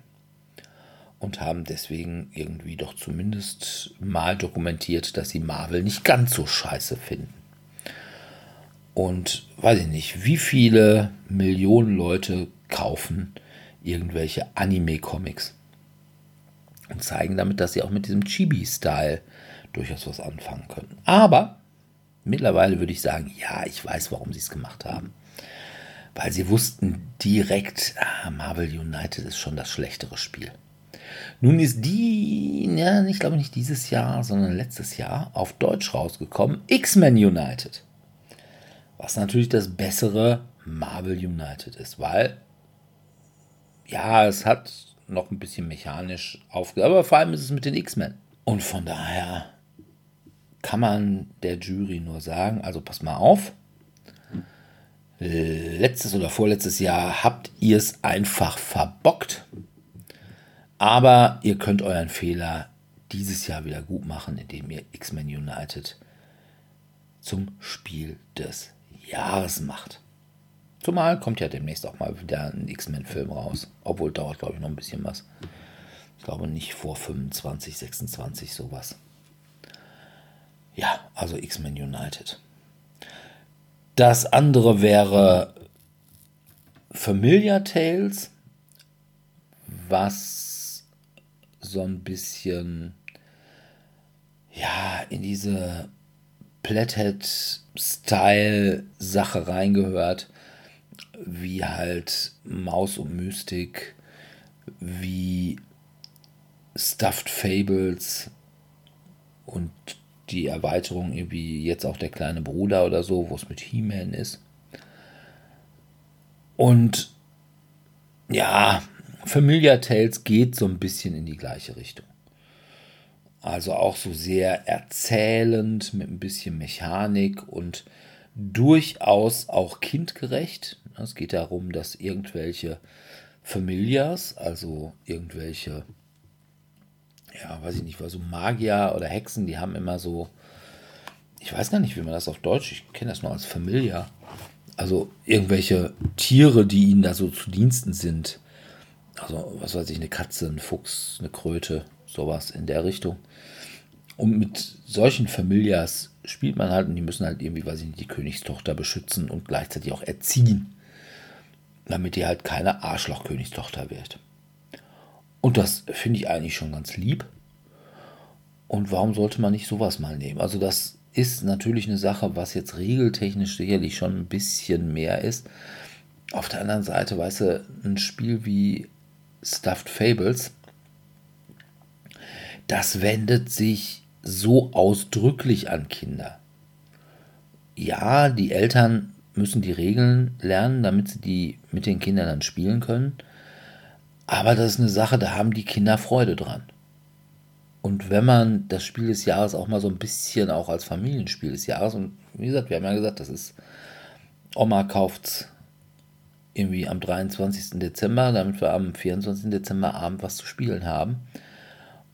und haben deswegen irgendwie doch zumindest mal dokumentiert, dass sie Marvel nicht ganz so scheiße finden. Und weiß ich nicht, wie viele Millionen Leute kaufen irgendwelche Anime-Comics und zeigen damit, dass sie auch mit diesem Chibi-Style durchaus was anfangen können. Aber mittlerweile würde ich sagen, ja, ich weiß, warum sie es gemacht haben. Weil sie wussten direkt, ah, Marvel United ist schon das schlechtere Spiel. Nun ist die, ja, ich glaube nicht dieses Jahr, sondern letztes Jahr auf Deutsch rausgekommen, X-Men United. Was natürlich das bessere Marvel United ist, weil ja, es hat noch ein bisschen mechanisch aufgehört, aber vor allem ist es mit den X-Men. Und von daher kann man der Jury nur sagen, also pass mal auf, letztes oder vorletztes Jahr habt ihr es einfach verbockt, aber ihr könnt euren Fehler dieses Jahr wieder gut machen, indem ihr X-Men United zum Spiel des Jahres macht. Zumal kommt ja demnächst auch mal wieder ein X-Men-Film raus. Obwohl dauert, glaube ich, noch ein bisschen was. Ich glaube nicht vor 25, 26 sowas. Ja, also X-Men United. Das andere wäre Familiar Tales, was so ein bisschen ja in diese Flathead-Style-Sache reingehört, wie halt Maus und Mystik, wie Stuffed Fables und die Erweiterung irgendwie jetzt auch der kleine Bruder oder so, wo es mit He-Man ist. Und ja, Familiar Tales geht so ein bisschen in die gleiche Richtung. Also auch so sehr erzählend mit ein bisschen Mechanik und durchaus auch kindgerecht. Es geht darum, dass irgendwelche Familias, also irgendwelche, ja, weiß ich nicht, war so Magier oder Hexen, die haben immer so, ich weiß gar nicht, wie man das auf Deutsch, ich kenne das nur als Familia. Also irgendwelche Tiere, die ihnen da so zu Diensten sind. Also, was weiß ich, eine Katze, ein Fuchs, eine Kröte, sowas in der Richtung. Und mit solchen Familias spielt man halt und die müssen halt irgendwie, weiß ich nicht, die Königstochter beschützen und gleichzeitig auch erziehen, damit die halt keine Arschloch-Königstochter wird. Und das finde ich eigentlich schon ganz lieb. Und warum sollte man nicht sowas mal nehmen? Also das ist natürlich eine Sache, was jetzt regeltechnisch sicherlich schon ein bisschen mehr ist. Auf der anderen Seite, weißt du, ein Spiel wie Stuffed Fables, das wendet sich so ausdrücklich an Kinder. Ja, die Eltern müssen die Regeln lernen, damit sie die mit den Kindern dann spielen können. Aber das ist eine Sache, da haben die Kinder Freude dran. Und wenn man das Spiel des Jahres auch mal so ein bisschen auch als Familienspiel des Jahres, und wie gesagt, wir haben ja gesagt, das ist, Oma kauft irgendwie am 23. Dezember, damit wir am 24. Dezember Abend was zu spielen haben.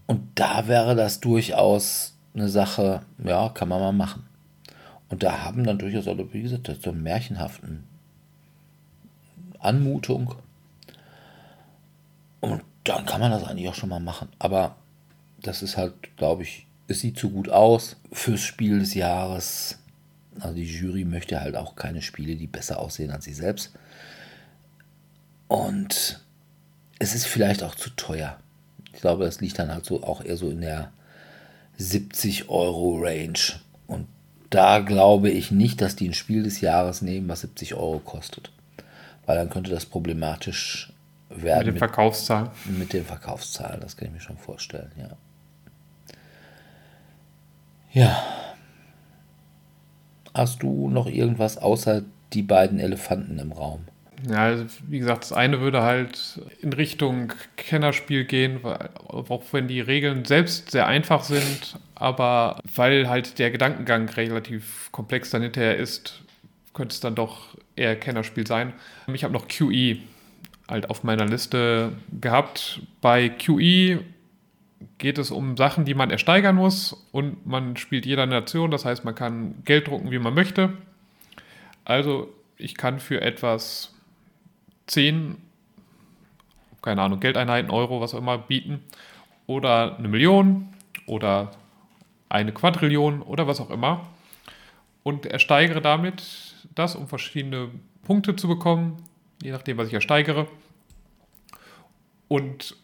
Und da wäre das durchaus eine Sache, ja, kann man mal machen. Und da haben dann durchaus, wie gesagt, so einen märchenhaften Anmutung. Und dann kann man das eigentlich auch schon mal machen. Aber das ist halt, glaube ich, es sieht zu gut aus fürs Spiel des Jahres. Also die Jury möchte halt auch keine Spiele, die besser aussehen als sie selbst. Und es ist vielleicht auch zu teuer. Ich glaube, das liegt dann halt so auch eher so in der 70 Euro Range. Und da glaube ich nicht, dass die ein Spiel des Jahres nehmen, was 70 Euro kostet. Weil dann könnte das problematisch werden. Mit den Verkaufszahlen. Mit, mit den Verkaufszahlen, das kann ich mir schon vorstellen, ja. Ja. Hast du noch irgendwas außer die beiden Elefanten im Raum? Ja, also wie gesagt, das eine würde halt in Richtung Kennerspiel gehen, weil, auch wenn die Regeln selbst sehr einfach sind, aber weil halt der Gedankengang relativ komplex dann hinterher ist, könnte es dann doch eher Kennerspiel sein. Ich habe noch QE halt auf meiner Liste gehabt. Bei QE geht es um Sachen, die man ersteigern muss und man spielt jeder Nation, das heißt, man kann Geld drucken, wie man möchte. Also ich kann für etwas 10, keine Ahnung, Geldeinheiten, Euro, was auch immer, bieten oder eine Million oder eine Quadrillion oder was auch immer und ersteigere damit das, um verschiedene Punkte zu bekommen, je nachdem, was ich ersteigere. Und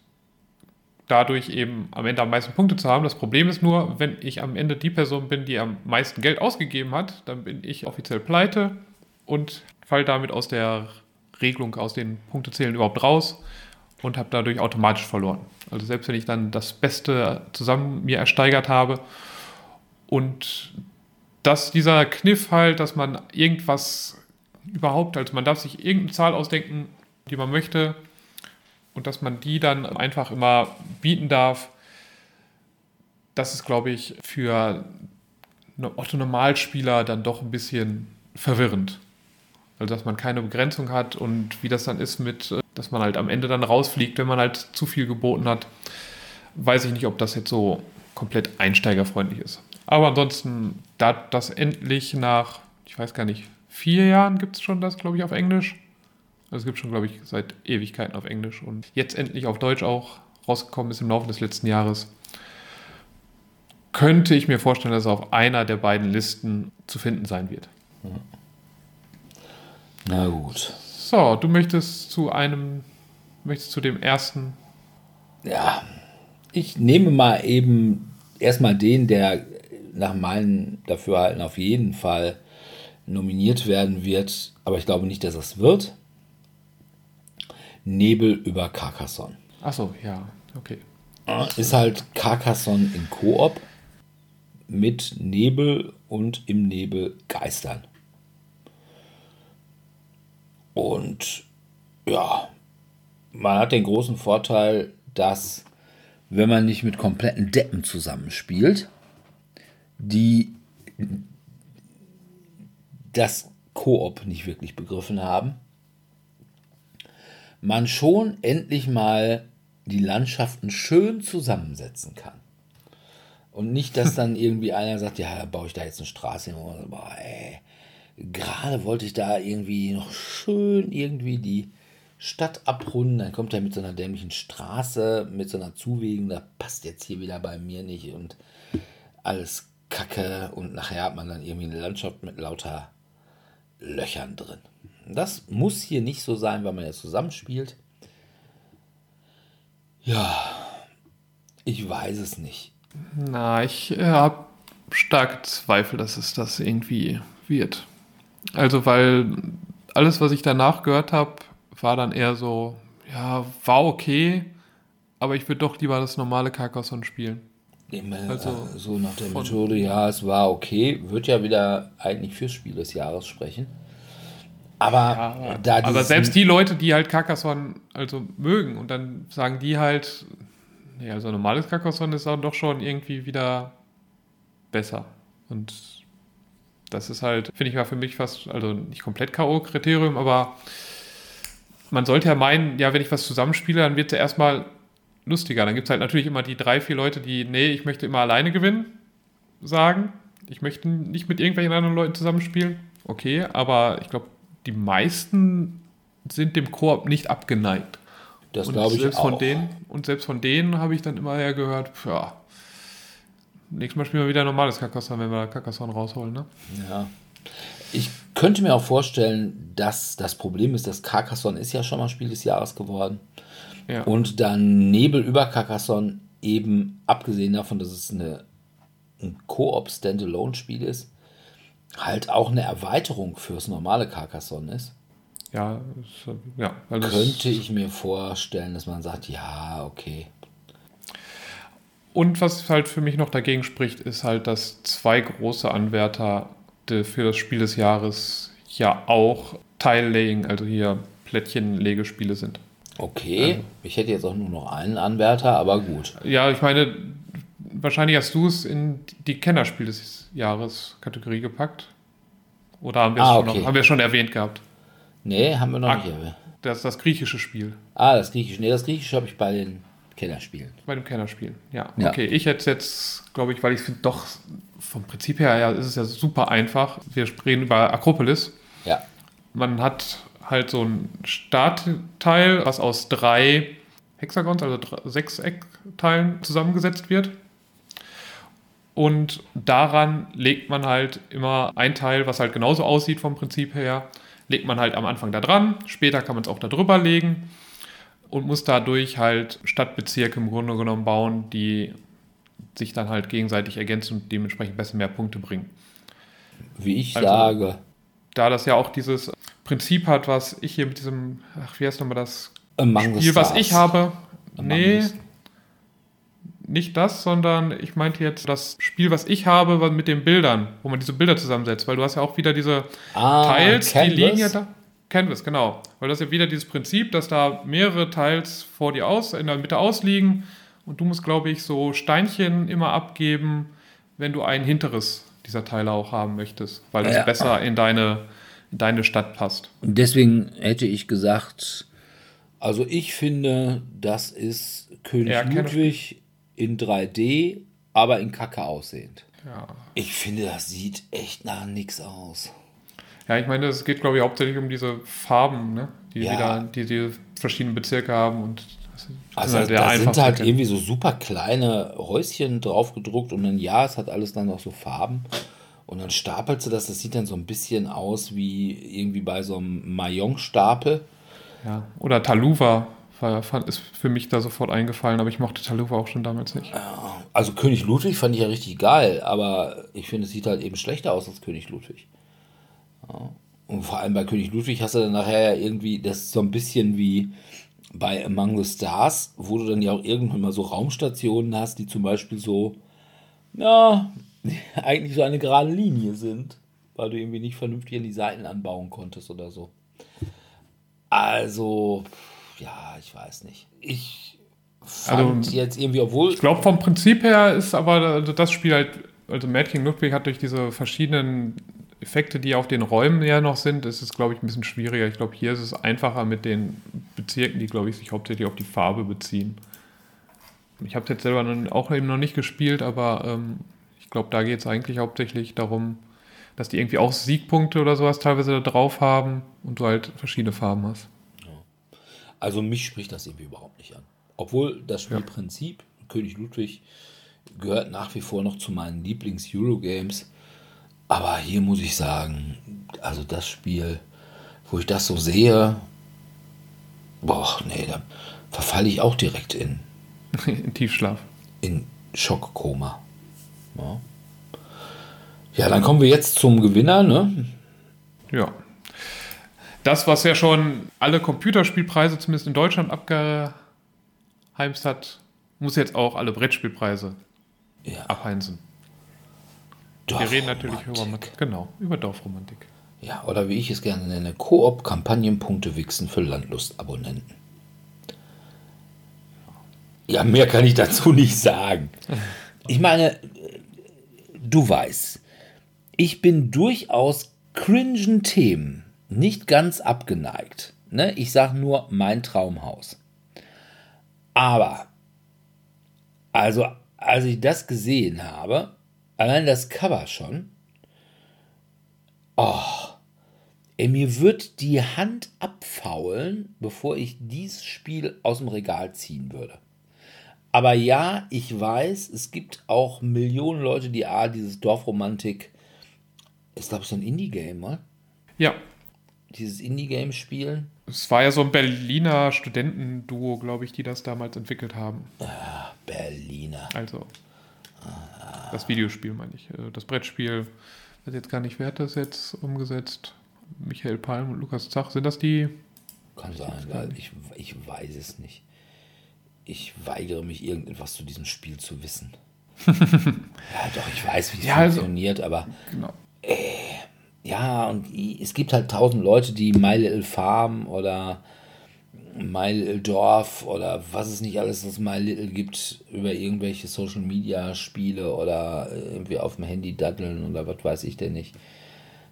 dadurch eben am Ende am meisten Punkte zu haben. Das Problem ist nur, wenn ich am Ende die Person bin, die am meisten Geld ausgegeben hat, dann bin ich offiziell pleite und fall damit aus der Regelung, aus den Punktezählen überhaupt raus und habe dadurch automatisch verloren. Also selbst wenn ich dann das Beste zusammen mir ersteigert habe und dass dieser Kniff halt, dass man irgendwas überhaupt, also man darf sich irgendeine Zahl ausdenken, die man möchte, und dass man die dann einfach immer bieten darf, das ist, glaube ich, für Otto Normalspieler dann doch ein bisschen verwirrend. Also dass man keine Begrenzung hat und wie das dann ist mit, dass man halt am Ende dann rausfliegt, wenn man halt zu viel geboten hat, weiß ich nicht, ob das jetzt so komplett einsteigerfreundlich ist. Aber ansonsten, da das endlich nach, ich weiß gar nicht, vier Jahren gibt es schon das, glaube ich, auf Englisch. Also es gibt schon, glaube ich, seit Ewigkeiten auf Englisch und jetzt endlich auf Deutsch auch rausgekommen ist im Laufe des letzten Jahres. Könnte ich mir vorstellen, dass es auf einer der beiden Listen zu finden sein wird. Na gut. So, du möchtest zu einem, möchtest zu dem ersten. Ja, ich nehme mal eben erstmal den, der nach meinem Dafürhalten auf jeden Fall nominiert werden wird, aber ich glaube nicht, dass es wird. Nebel über Carcassonne. Achso, ja, okay. Ist halt Carcassonne in Koop mit Nebel und im Nebel Geistern. Und ja, man hat den großen Vorteil, dass wenn man nicht mit kompletten Deppen zusammenspielt, die das Koop nicht wirklich begriffen haben, man schon endlich mal die Landschaften schön zusammensetzen kann. Und nicht, dass dann irgendwie einer sagt, ja, baue ich da jetzt eine Straße hin. Oder, boah, ey, gerade wollte ich da irgendwie noch schön irgendwie die Stadt abrunden. Dann kommt er mit so einer dämlichen Straße, mit so einer Zuwegen, da passt jetzt hier wieder bei mir nicht und alles Kacke. Und nachher hat man dann irgendwie eine Landschaft mit lauter Löchern drin. Das muss hier nicht so sein, weil man ja zusammenspielt. Ja, ich weiß es nicht. Na, ich habe starke Zweifel, dass es das irgendwie wird. Also, weil alles, was ich danach gehört habe, war dann eher so, ja, war okay, aber ich würde doch lieber das normale Carcassonne spielen. Also äh, so nach der Methode, ja, es war okay, wird ja wieder eigentlich fürs Spiel des Jahres sprechen. Aber, ja, da aber selbst die Leute, die halt Carcassonne also mögen und dann sagen die halt, Nee, also normales Carcassonne ist dann doch schon irgendwie wieder besser. Und das ist halt, finde ich mal für mich fast, also nicht komplett K.O.-Kriterium, aber man sollte ja meinen, ja, wenn ich was zusammenspiele, dann wird es ja erstmal lustiger. Dann gibt es halt natürlich immer die drei, vier Leute, die, nee, ich möchte immer alleine gewinnen, sagen. Ich möchte nicht mit irgendwelchen anderen Leuten zusammenspielen. Okay, aber ich glaube, die meisten sind dem Koop nicht abgeneigt. Das Und glaube ich selbst auch. Von denen, und selbst von denen habe ich dann immer ja gehört, ja, nächstes Mal spielen wir wieder normales Carcassonne, wenn wir Carcassonne rausholen, ne? Ja. Ich könnte mir auch vorstellen, dass das Problem ist, dass Carcassonne ist ja schon mal Spiel des Jahres geworden. Ja. Und dann Nebel über Carcassonne eben, abgesehen davon, dass es eine, ein Koop-Standalone-Spiel ist, halt auch eine Erweiterung fürs normale Carcassonne ist. ja, ja, das- Könnte ich mir vorstellen, dass man sagt, ja, okay. Und was halt für mich noch dagegen spricht, ist halt, dass zwei große Anwärter für das Spiel des Jahres ja auch Tile-Laying, also hier Plättchenlegespiele sind. Okay, ich hätte jetzt auch nur noch einen Anwärter, aber gut. Ja, ich meine, wahrscheinlich hast du es in die Kennerspiel des Jahres Kategorie gepackt. Oder haben wir es Ah, schon, okay. noch, haben wir schon erwähnt gehabt? Nee, haben wir noch Ah. nicht erwähnt. Das ist das griechische Spiel Ah, das Griechische. Nee, das Griechische habe ich bei den Kennerspielen. bei dem Kennerspiel. Ja, Ja. okay. Ich hätte jetzt, glaube ich, weil ich finde, doch vom Prinzip her ja, ist es ja super einfach. Wir reden über Akropolis. Ja. Man hat halt so ein Startteil, was aus drei Hexagons, also drei, Sechseckteilen zusammengesetzt wird. Und daran legt man halt immer ein Teil, was halt genauso aussieht vom Prinzip her, legt man halt am Anfang da dran. Später kann man es auch da drüber legen und muss dadurch halt Stadtbezirke im Grunde genommen bauen, die sich dann halt gegenseitig ergänzen und dementsprechend besser mehr Punkte bringen Wie ich Also- sage, da das ja auch dieses Prinzip hat, was ich hier mit diesem, ach, wie heißt nochmal das Among Spiel, was ich habe? Among Nee, nicht das, sondern ich meinte jetzt das Spiel, was ich habe, mit den Bildern, wo man diese Bilder zusammensetzt, weil du hast ja auch wieder diese Ah, Teils, Canvas? die liegen ja da. Canvas, genau. Weil das ist ja wieder dieses Prinzip, dass da mehrere Teils vor dir aus, in der Mitte ausliegen und du musst, glaube ich, so Steinchen immer abgeben, wenn du ein hinteres dieser Teile auch haben möchtest, weil das Ja. besser in deine, in deine Stadt passt. Und deswegen hätte ich gesagt, also ich finde, das ist König Ja, Ludwig in 3D, aber in Kacke aussehend. Ja. Ich finde, das sieht echt nach nix aus. Ja, ich meine, es geht, glaube ich, hauptsächlich um diese Farben, ne? die, Ja. wieder, die die verschiedenen Bezirke haben. Und Also halt da sind halt irgendwie so super kleine Häuschen drauf gedruckt und dann ja, es hat alles dann noch so Farben. Und dann stapelt sie das, das sieht dann so ein bisschen aus wie irgendwie bei so einem Mayong-Stapel. Ja. Oder Taluva ist für mich da sofort eingefallen, aber ich mochte Taluva auch schon damals nicht. Also König Ludwig fand ich ja richtig geil, aber ich finde, es sieht halt eben schlechter aus als König Ludwig. Und vor allem bei König Ludwig hast du dann nachher ja irgendwie, das ist so ein bisschen wie bei Among the Stars, wo du dann ja auch irgendwann mal so Raumstationen hast, die zum Beispiel so, ja, eigentlich so eine gerade Linie sind, weil du irgendwie nicht vernünftig an die Seiten anbauen konntest oder so. Also, ja, ich weiß nicht. Ich fand Also, jetzt irgendwie, obwohl Ich glaube, vom Prinzip her ist aber das Spiel halt, also Mad King Ludwig hat durch diese verschiedenen Effekte, die auf den Räumen ja noch sind, ist es, glaube ich, ein bisschen schwieriger. Ich glaube, hier ist es einfacher mit den Bezirken, die, glaube ich, sich hauptsächlich auf die Farbe beziehen. Ich habe es jetzt selber auch eben noch nicht gespielt, aber ähm, ich glaube, da geht es eigentlich hauptsächlich darum, dass die irgendwie auch Siegpunkte oder sowas teilweise da drauf haben und du halt verschiedene Farben hast. Also mich spricht das irgendwie überhaupt nicht an. Obwohl das Spielprinzip König Ludwig gehört nach wie vor noch zu meinen Lieblings-Eurogames. Aber hier muss ich sagen, also das Spiel, wo ich das so sehe, boah, nee, da verfalle ich auch direkt in, In Tiefschlaf. in Schockkoma. Ja. ja, dann kommen wir jetzt zum Gewinner, ne? Ja. Das, was ja schon alle Computerspielpreise, zumindest in Deutschland, abgeheimst hat, muss jetzt auch alle Brettspielpreise Ja, abheimsen. Wir reden natürlich über, Dorfromantik. genau, über Dorfromantik. Ja, oder wie ich es gerne nenne, Koop-Kampagnenpunkte wichsen für Landlust-Abonnenten. Ja, mehr kann ich dazu nicht sagen. Ich meine, du weißt, ich bin durchaus cringen Themen nicht ganz abgeneigt. Ne? Ich sage nur mein Traumhaus. Aber, also, als ich das gesehen habe, allein das Cover schon, oh, ey, mir wird die Hand abfaulen, bevor ich dieses Spiel aus dem Regal ziehen würde. Aber ja, ich weiß, es gibt auch Millionen Leute, die A, dieses Dorfromantik, ist glaube ich so ein Indie-Game, ne? Ja. Dieses Indie-Game spielen. Es war ja so ein Berliner Studentenduo, glaube ich, die das damals entwickelt haben. Ah, Berliner. Also, das Videospiel meine ich. Äh, Das Brettspiel, weiß jetzt gar nicht, wer hat das jetzt umgesetzt? Michael Palm und Lukas Zach, sind das die? Kann sein, weil ich, ich weiß es nicht. Ich weigere mich, irgendetwas zu diesem Spiel zu wissen. ja, doch, ich weiß, wie es Ja, also- funktioniert, aber Genau. ja, und es gibt halt tausend Leute, die My Little Farm oder My Little Dorf oder was es nicht alles, was My Little gibt, über irgendwelche Social Media Spiele oder irgendwie auf dem Handy daddeln oder was weiß ich denn nicht.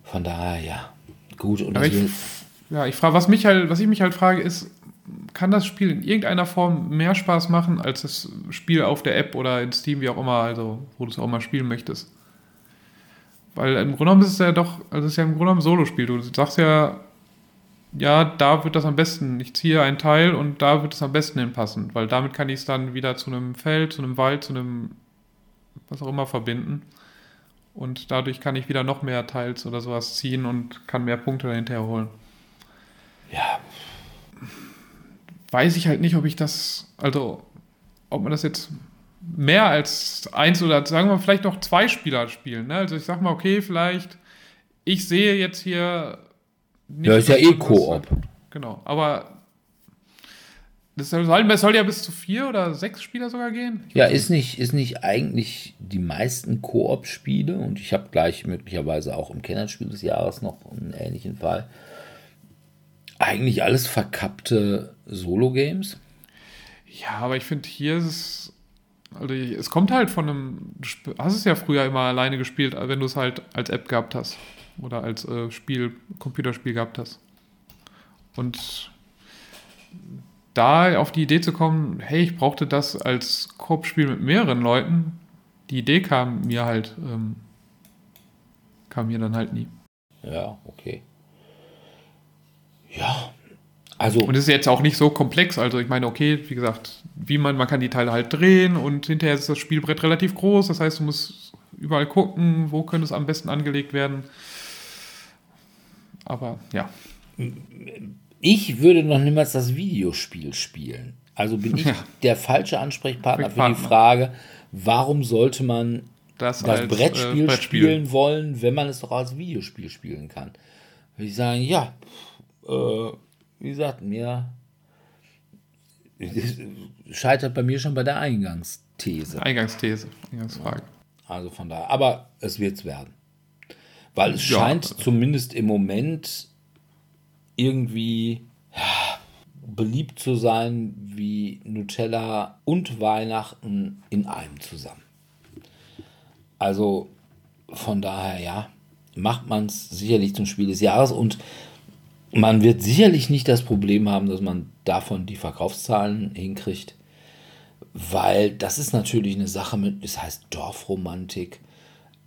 Von daher, ja, gut. Und ich, ja, ich frage, was mich halt, was ich mich halt frage, ist, kann das Spiel in irgendeiner Form mehr Spaß machen als das Spiel auf der App oder in Steam, wie auch immer, also wo du es auch mal spielen möchtest? Weil im Grunde genommen ist es ja doch, also es ist ja im Grunde genommen ein Solospiel. Du sagst ja, ja, da wird das am besten. Ich ziehe einen Teil und da wird es am besten hinpassen, weil damit kann ich es dann wieder zu einem Feld, zu einem Wald, zu einem was auch immer verbinden. Und dadurch kann ich wieder noch mehr Teils oder sowas ziehen und kann mehr Punkte dahinter holen. ja, Weiß ich halt nicht, ob ich das, also ob man das jetzt mehr als eins oder sagen wir vielleicht noch zwei Spieler spielen. Ne? Also ich sag mal, okay, vielleicht, ich sehe jetzt hier nicht. Ja, ist ja eh Koop. Genau, aber das soll, es soll ja bis zu vier oder sechs Spieler sogar gehen. Ich Ja, ist nicht, ist nicht eigentlich die meisten Koop-Spiele und ich habe gleich möglicherweise auch im Kennerspiel des Jahres noch einen ähnlichen Fall. Eigentlich alles verkappte Solo-Games. Ja, aber ich finde, hier ist es. Also, es kommt halt von einem. Du hast es ja früher immer alleine gespielt, wenn du es halt als App gehabt hast. Oder als äh, Spiel, Computerspiel gehabt hast. Und da auf die Idee zu kommen, hey, ich brauchte das als Koop-Spiel mit mehreren Leuten, die Idee kam mir halt, ähm, kam mir dann halt nie. Ja, okay. Ja, also Und es ist jetzt auch nicht so komplex. Also ich meine, okay, wie gesagt, wie man, man kann die Teile halt drehen und hinterher ist das Spielbrett relativ groß. Das heißt, du musst überall gucken, wo könnte es am besten angelegt werden. Aber ja, ich würde noch niemals das Videospiel spielen. Also bin ich Ja. der falsche Ansprechpartner für die. Frage, warum sollte man das, das als, Brettspiel, äh, Brettspiel. spielen wollen, wenn man es doch als Videospiel spielen kann. Würde ich sagen, ja, äh, wie gesagt, mir scheitert bei mir schon bei der Eingangsthese. Eingangsthese, Eingangsfrage. Also von daher, aber es wird's werden. Weil es Ja. scheint zumindest im Moment irgendwie beliebt zu sein wie Nutella und Weihnachten in einem zusammen. Also von daher, ja, macht man es sicherlich zum Spiel des Jahres und man wird sicherlich nicht das Problem haben, dass man davon die Verkaufszahlen hinkriegt, weil das ist natürlich eine Sache mit, das heißt Dorfromantik.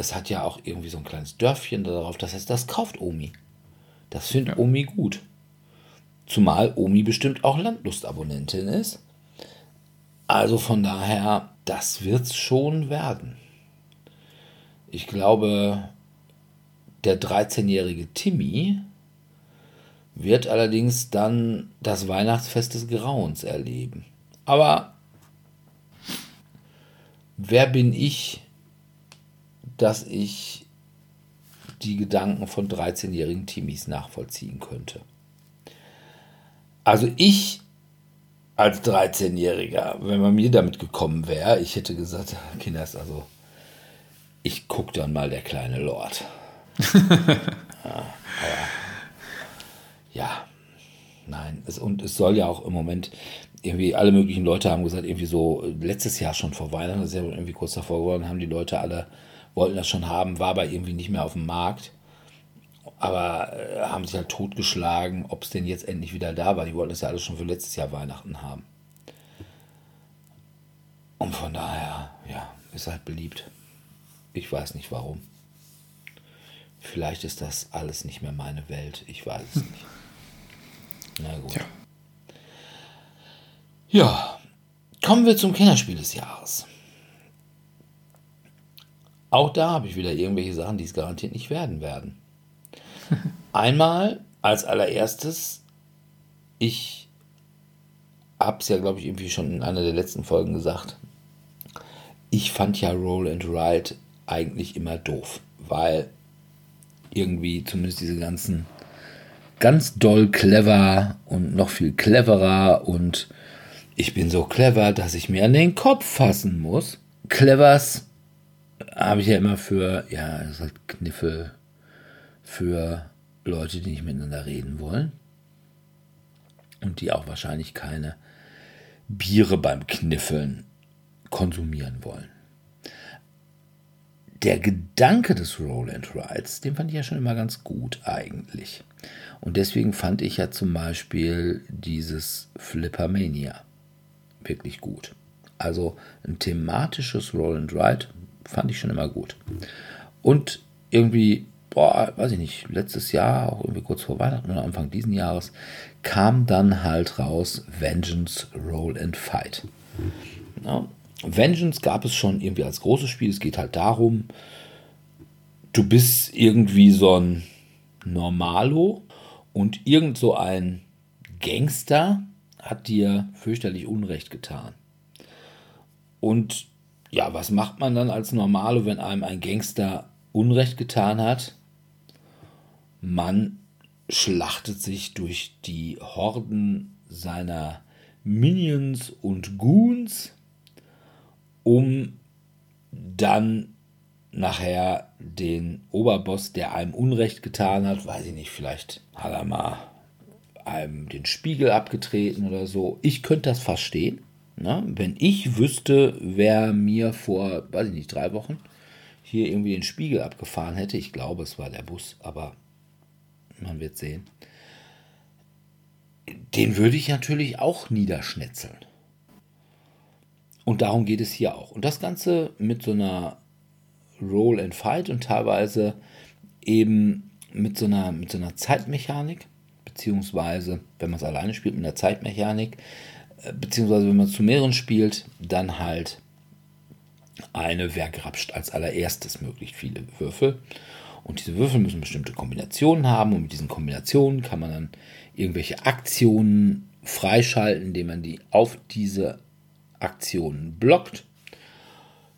Es hat ja auch irgendwie so ein kleines Dörfchen darauf, das heißt, das kauft Omi. Das findet Ja. Omi gut. Zumal Omi bestimmt auch Landlustabonnentin ist. Also von daher, das wird's schon werden. Ich glaube, der 13-jährige Timmy wird allerdings dann das Weihnachtsfest des Grauens erleben. Aber wer bin ich, dass ich die Gedanken von 13-jährigen Timmys nachvollziehen könnte? Also ich als 13-Jähriger, wenn man mir damit gekommen wäre, ich hätte gesagt, Kinders, also ich guck dann mal der kleine Lord. ja, ja, nein, es, und es soll ja auch im Moment, irgendwie alle möglichen Leute haben gesagt, irgendwie so letztes Jahr schon vor Weihnachten, das ist ja irgendwie kurz davor geworden, haben die Leute alle, wollten das schon haben, war aber irgendwie nicht mehr auf dem Markt. Aber äh, haben sich halt totgeschlagen, ob es denn jetzt endlich wieder da war. Die wollten es ja alles schon für letztes Jahr Weihnachten haben. Und von daher, ja, ist halt beliebt. Ich weiß nicht warum. Vielleicht ist das alles nicht mehr meine Welt. Ich weiß es nicht. Na gut. Ja. ja, kommen wir zum Kennerspiel des Jahres. Auch da habe ich wieder irgendwelche Sachen, die es garantiert nicht werden werden. Einmal als allererstes, ich habe es ja, glaube ich, irgendwie schon in einer der letzten Folgen gesagt. Ich fand ja Roll and Ride eigentlich immer doof, weil irgendwie zumindest diese ganzen ganz doll clever und noch viel cleverer und ich bin so clever, dass ich mir an den Kopf fassen muss. Clevers habe ich ja immer für, ja, das ist halt Kniffel für Leute, die nicht miteinander reden wollen und die auch wahrscheinlich keine Biere beim Kniffeln konsumieren wollen. Der Gedanke des Roll and Rides, den fand ich ja schon immer ganz gut eigentlich. Und deswegen fand ich ja zum Beispiel dieses Flippermania wirklich gut. Also ein thematisches Roll and Ride fand ich schon immer gut. Und irgendwie boah, weiß ich nicht, letztes Jahr, auch irgendwie kurz vor Weihnachten oder Anfang diesen Jahres, kam dann halt raus Vengeance Roll and Fight. Ja, Vengeance gab es schon irgendwie als großes Spiel. Es geht halt darum, du bist irgendwie so ein Normalo und irgend so ein Gangster hat dir fürchterlich Unrecht getan. Und ja, was macht man dann als Normalo, wenn einem ein Gangster Unrecht getan hat? Man schlachtet sich durch die Horden seiner Minions und Goons, um dann nachher den Oberboss, der einem Unrecht getan hat, weiß ich nicht, vielleicht hat er mal einem den Spiegel abgetreten oder so. Ich könnte das verstehen. Ne? Wenn ich wüsste, wer mir vor, weiß ich nicht, drei Wochen hier irgendwie den Spiegel abgefahren hätte, ich glaube, es war der Bus, aber man wird sehen. Den würde ich natürlich auch niederschnetzeln. Und darum geht es hier auch. Und das Ganze mit so einer Roll and Fight und teilweise eben mit so einer, mit so einer Zeitmechanik, beziehungsweise, wenn man es alleine spielt, mit einer Zeitmechanik, beziehungsweise wenn man zu mehreren spielt, dann halt eine, wer grapscht als allererstes möglichst viele Würfel. Und diese Würfel müssen bestimmte Kombinationen haben und mit diesen Kombinationen kann man dann irgendwelche Aktionen freischalten, indem man die auf diese Aktionen blockt.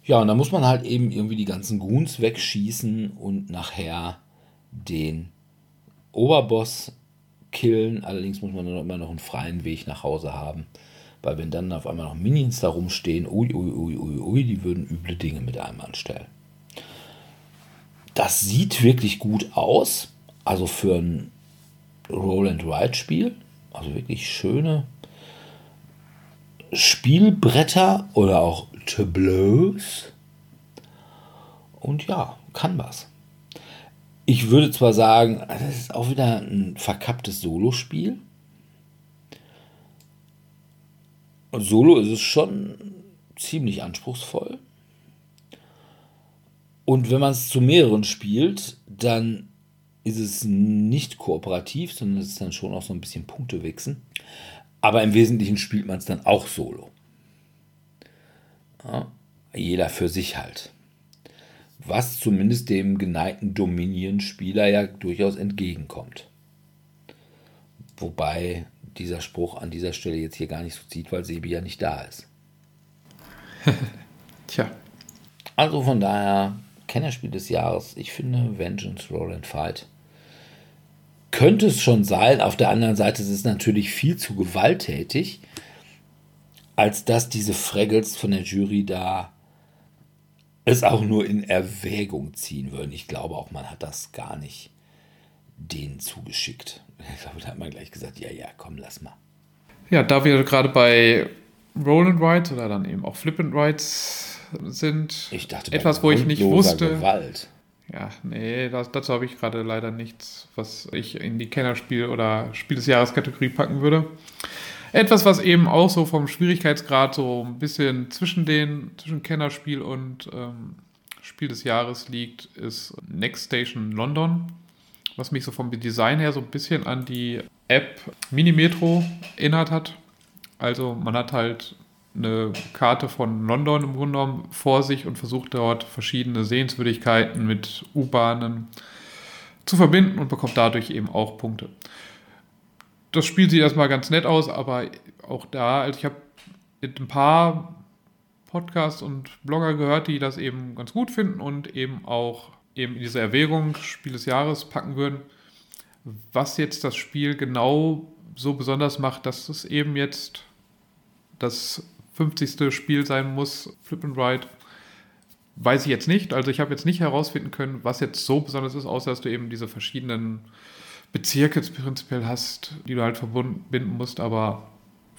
Ja, und dann muss man halt eben irgendwie die ganzen Goons wegschießen und nachher den Oberboss killen. Allerdings muss man dann immer noch einen freien Weg nach Hause haben. Weil wenn dann auf einmal noch Minions da rumstehen, ui, ui, ui, ui, ui, die würden üble Dinge mit einem anstellen. Das sieht wirklich gut aus. Also für ein Roll-and-Ride-Spiel. Also wirklich schöne Spielbretter oder auch Tableaus. Und ja, kann was. Ich würde zwar sagen, das ist auch wieder ein verkapptes Solospiel. Und Solo ist es schon ziemlich anspruchsvoll. Und wenn man es zu mehreren spielt, dann ist es nicht kooperativ, sondern es ist dann schon auch so ein bisschen Punktewechseln. Aber im Wesentlichen spielt man es dann auch solo. Ja, jeder für sich halt. Was zumindest dem geneigten Dominion-Spieler ja durchaus entgegenkommt. Wobei dieser Spruch an dieser Stelle jetzt hier gar nicht so zieht, weil Sebi ja nicht da ist. Tja. Also von daher Kennerspiel des Jahres. Ich finde Vengeance Roll and Fight. Könnte es schon sein. Auf der anderen Seite ist es natürlich viel zu gewalttätig, als dass diese Fraggles von der Jury da es auch nur in Erwägung ziehen würden. Ich glaube auch, man hat das gar nicht denen zugeschickt. Ich glaube, da hat man gleich gesagt, ja, ja, komm, lass mal. Ja, da wir gerade bei Roll and Rides oder dann eben auch Flip and Rides sind, Ich dachte, etwas, wo ich nicht wusste. Gewalt. Ja, nee, das, dazu habe ich gerade leider nichts, was ich in die Kennerspiel- oder Spiel des Jahres-Kategorie packen würde. Etwas, was eben auch so vom Schwierigkeitsgrad so ein bisschen zwischen den, zwischen Kennerspiel und ähm, Spiel des Jahres liegt, ist Next Station London, was mich so vom Design her so ein bisschen an die App Minimetro erinnert hat. Also man hat halt eine Karte von London im Grunde genommen vor sich und versucht dort verschiedene Sehenswürdigkeiten mit U-Bahnen zu verbinden und bekommt dadurch eben auch Punkte. Das Spiel sieht erstmal ganz nett aus, aber auch da, also ich habe mit ein paar Podcasts und Blogger gehört, die das eben ganz gut finden und eben auch eben in diese Erwägung Spiel des Jahres packen würden. Was jetzt das Spiel genau so besonders macht, dass es eben jetzt das 50. Spiel sein muss, Flip and Ride, weiß ich jetzt nicht. Also ich habe jetzt nicht herausfinden können, was jetzt so besonders ist, außer dass du eben diese verschiedenen Bezirke prinzipiell hast, die du halt verbinden musst. Aber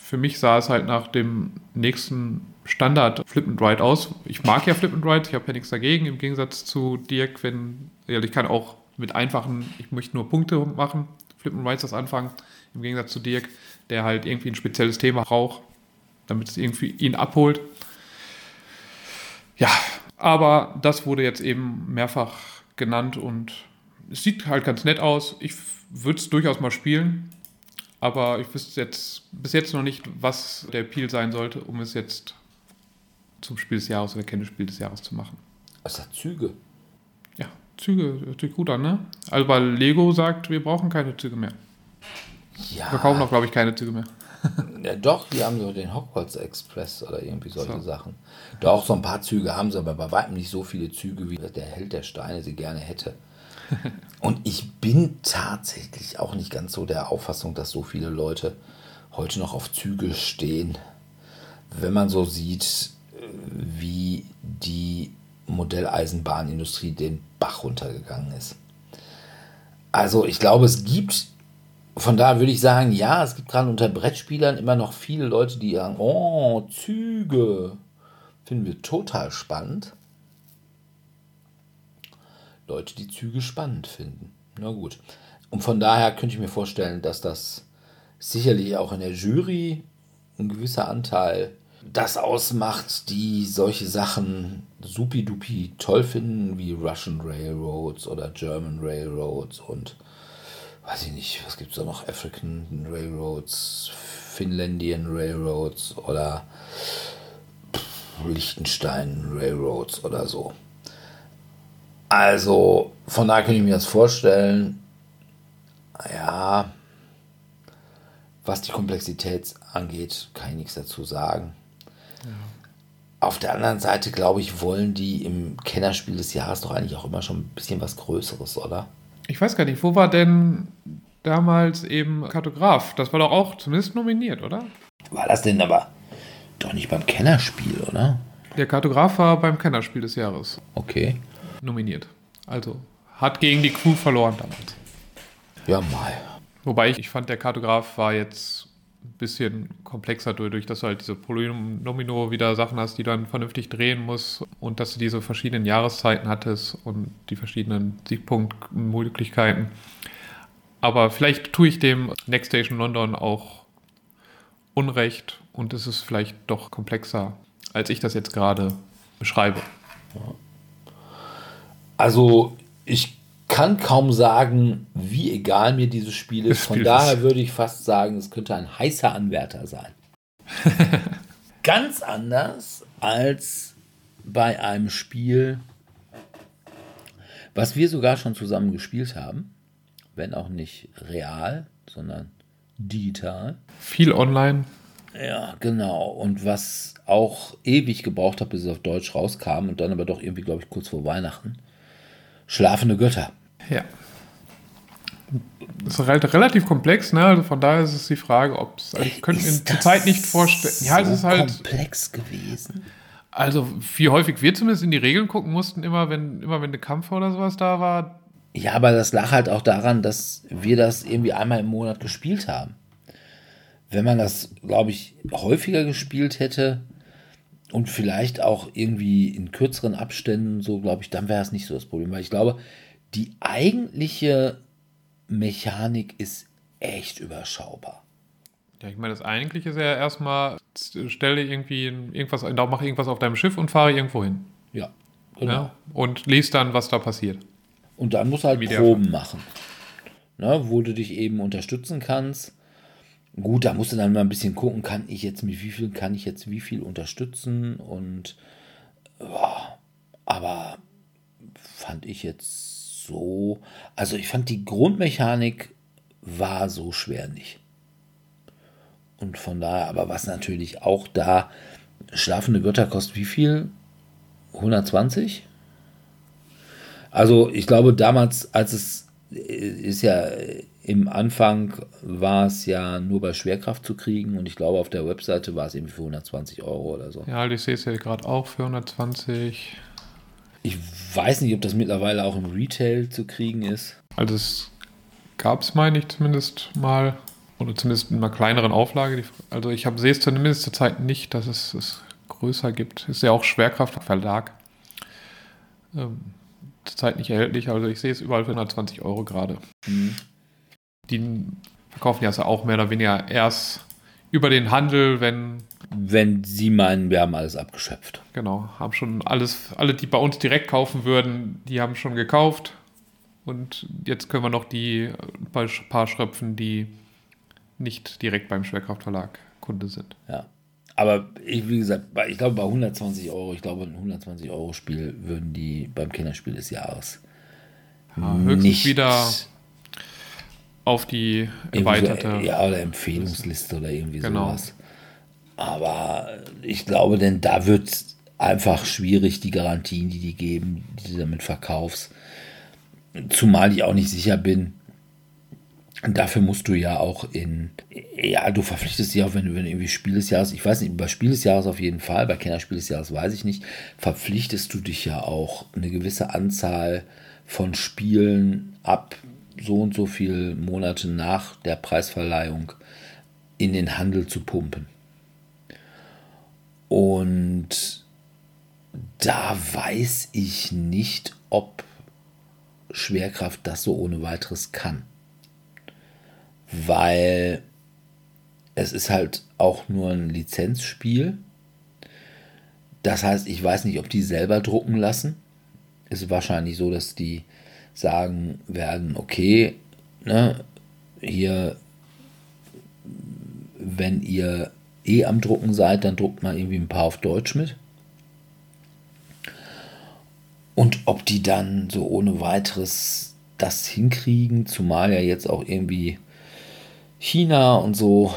für mich sah es halt nach dem nächsten Standard Flip and Ride aus. Ich mag ja Flip and Ride, ich habe ja nichts dagegen, im Gegensatz zu Dirk, wenn, ja, ich kann auch mit einfachen, ich möchte nur Punkte machen, Flip and Rides das anfangen, im Gegensatz zu Dirk, der halt irgendwie ein spezielles Thema braucht, damit es irgendwie ihn abholt. Ja, aber das wurde jetzt eben mehrfach genannt und es sieht halt ganz nett aus. Ich würde es durchaus mal spielen, aber ich wüsste jetzt bis jetzt noch nicht, was der Appeal sein sollte, um es jetzt zum Spiel des Jahres oder Kenntnisspiel des Jahres zu machen. Es hat Züge. Ja, Züge hört sich gut an, ne? Also weil Lego sagt, wir brauchen keine Züge mehr. Ja. Verkaufen auch, glaube ich, keine Züge mehr. ja. Doch, die haben so den Hogwarts Express oder irgendwie solche So. Sachen. Doch, so ein paar Züge haben sie, aber bei weitem nicht so viele Züge, wie der Held der Steine sie gerne hätte. Und ich bin tatsächlich auch nicht ganz so der Auffassung, dass so viele Leute heute noch auf Züge stehen. Wenn man so sieht, äh, wie die Modelleisenbahnindustrie den Bach runtergegangen ist. Also ich glaube, es gibt, von daher würde ich sagen, ja, es gibt gerade unter Brettspielern immer noch viele Leute, die sagen, oh, Züge. Finden wir total spannend. Leute, die Züge spannend finden. Na gut. Und von daher könnte ich mir vorstellen, dass das sicherlich auch in der Jury ein gewisser Anteil das ausmacht, die solche Sachen supidupi toll finden, wie Russian Railroads oder German Railroads und weiß ich nicht, was gibt es da noch? African Railroads, Finlandian Railroads oder Liechtenstein Railroads oder so. Also, von daher könnte ich mir das vorstellen. Ja, was die Komplexität angeht, kann ich nichts dazu sagen. Auf der anderen Seite, glaube ich, wollen die im Kennerspiel des Jahres doch eigentlich auch immer schon ein bisschen was Größeres, oder? Ich weiß gar nicht, wo war denn damals eben Kartograf? Das war doch auch zumindest nominiert, oder? War das denn aber doch nicht beim Kennerspiel, oder? Der Kartograf war beim Kennerspiel des Jahres Okay. Nominiert. Also hat gegen die Crew verloren damals. Ja, mal. Wobei ich, ich fand, der Kartograf war jetzt ein bisschen komplexer dadurch, dass du halt diese Polynomino wieder Sachen hast, die dann vernünftig drehen musst und dass du diese verschiedenen Jahreszeiten hattest und die verschiedenen Siegpunktmöglichkeiten. Aber vielleicht tue ich dem Next Station London auch Unrecht und es ist vielleicht doch komplexer, als ich das jetzt gerade beschreibe. Also, ich kann kaum sagen, wie egal mir dieses Spiel ist. Von Spiel daher ist- würde ich fast sagen, es könnte ein heißer Anwärter sein. Ganz anders als bei einem Spiel, was wir sogar schon zusammen gespielt haben, wenn auch nicht real, sondern digital. Viel online. Ja, genau. Und was auch ewig gebraucht hat, bis es auf Deutsch rauskam und dann aber doch irgendwie, glaube ich, kurz vor Weihnachten. Schlafende Götter. Ja. Das ist halt relativ komplex, ne? Also von daher ist es die Frage, ob es. Also ich könnte mir zurzeit nicht vorstellen. Ja, es so ist halt. komplex gewesen. Also, wie häufig wir zumindest in die Regeln gucken mussten, immer wenn, immer wenn eine Kampf oder sowas da war. Ja, aber das lag halt auch daran, dass wir das irgendwie einmal im Monat gespielt haben. wenn man das, glaube ich, häufiger gespielt hätte und vielleicht auch irgendwie in kürzeren Abständen, so glaube ich, dann wäre es nicht so das Problem. Weil ich glaube, die eigentliche Mechanik ist echt überschaubar. Ja, ich meine, das Eigentliche ist ja erstmal, stelle irgendwie irgendwas, mache irgendwas auf deinem Schiff und fahre irgendwo hin. Ja, genau. Ja, und liest dann, was da passiert. Und dann musst du halt Wie Proben machen, ne, wo du dich eben unterstützen kannst. Gut, da musst du dann mal ein bisschen gucken, kann ich jetzt mit wie viel, kann ich jetzt wie viel unterstützen und ja, aber fand ich jetzt so, also ich fand die Grundmechanik war so schwer nicht. Und von daher, aber was natürlich auch da, schlafende Götter kostet wie viel? 120? Also ich glaube damals, als es äh, ist ja im Anfang war es ja nur bei Schwerkraft zu kriegen und ich glaube auf der Webseite war es irgendwie für 120 Euro oder so. Ja, ich sehe es ja gerade auch für 120. Ich weiß nicht, ob das mittlerweile auch im Retail zu kriegen ist. Also es gab es, meine ich, zumindest mal oder zumindest in einer kleineren Auflage. Also ich sehe es zumindest zur Zeit nicht, dass es es größer gibt. Ist ja auch Schwerkraftverlag. Ähm, zurzeit nicht erhältlich, also ich sehe es überall für 120 Euro gerade. Mhm. Die verkaufen ja also auch mehr oder weniger erst über den Handel, wenn. Wenn sie meinen, wir haben alles abgeschöpft. Genau, haben schon alles, alle, die bei uns direkt kaufen würden, die haben schon gekauft. Und jetzt können wir noch die paar schröpfen, die nicht direkt beim Schwerkraftverlag Kunde sind. Ja. Aber ich, wie gesagt, ich glaube, bei 120 Euro, ich glaube, ein 120 Euro Spiel würden die beim Kinderspiel des Jahres ja, höchstens nicht wieder auf die erweiterte. So, ja, oder Empfehlungsliste oder irgendwie genau. sowas. Aber ich glaube, denn da wird einfach schwierig, die Garantien, die die geben, die du damit verkaufst. Zumal ich auch nicht sicher bin, Dafür musst du ja auch in, ja, du verpflichtest dich auch, wenn du, wenn du irgendwie Spiel des Jahres, ich weiß nicht, bei Spiel des Jahres auf jeden Fall, bei Kennerspiel des Jahres weiß ich nicht, verpflichtest du dich ja auch eine gewisse Anzahl von Spielen ab so und so viele Monate nach der Preisverleihung in den Handel zu pumpen. Und da weiß ich nicht, ob Schwerkraft das so ohne weiteres kann weil es ist halt auch nur ein Lizenzspiel. Das heißt, ich weiß nicht, ob die selber drucken lassen. Es ist wahrscheinlich so, dass die sagen werden, okay, ne, hier, wenn ihr eh am Drucken seid, dann druckt mal irgendwie ein paar auf Deutsch mit. Und ob die dann so ohne weiteres das hinkriegen, zumal ja jetzt auch irgendwie China und so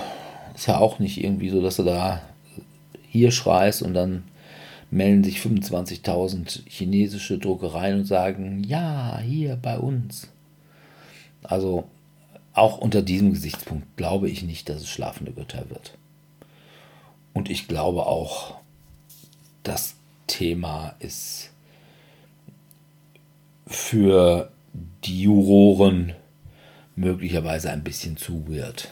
ist ja auch nicht irgendwie so, dass du da hier schreist und dann melden sich 25.000 chinesische Druckereien und sagen, ja, hier bei uns. Also auch unter diesem Gesichtspunkt glaube ich nicht, dass es schlafende Götter wird. Und ich glaube auch, das Thema ist für die Juroren möglicherweise ein bisschen zu weird.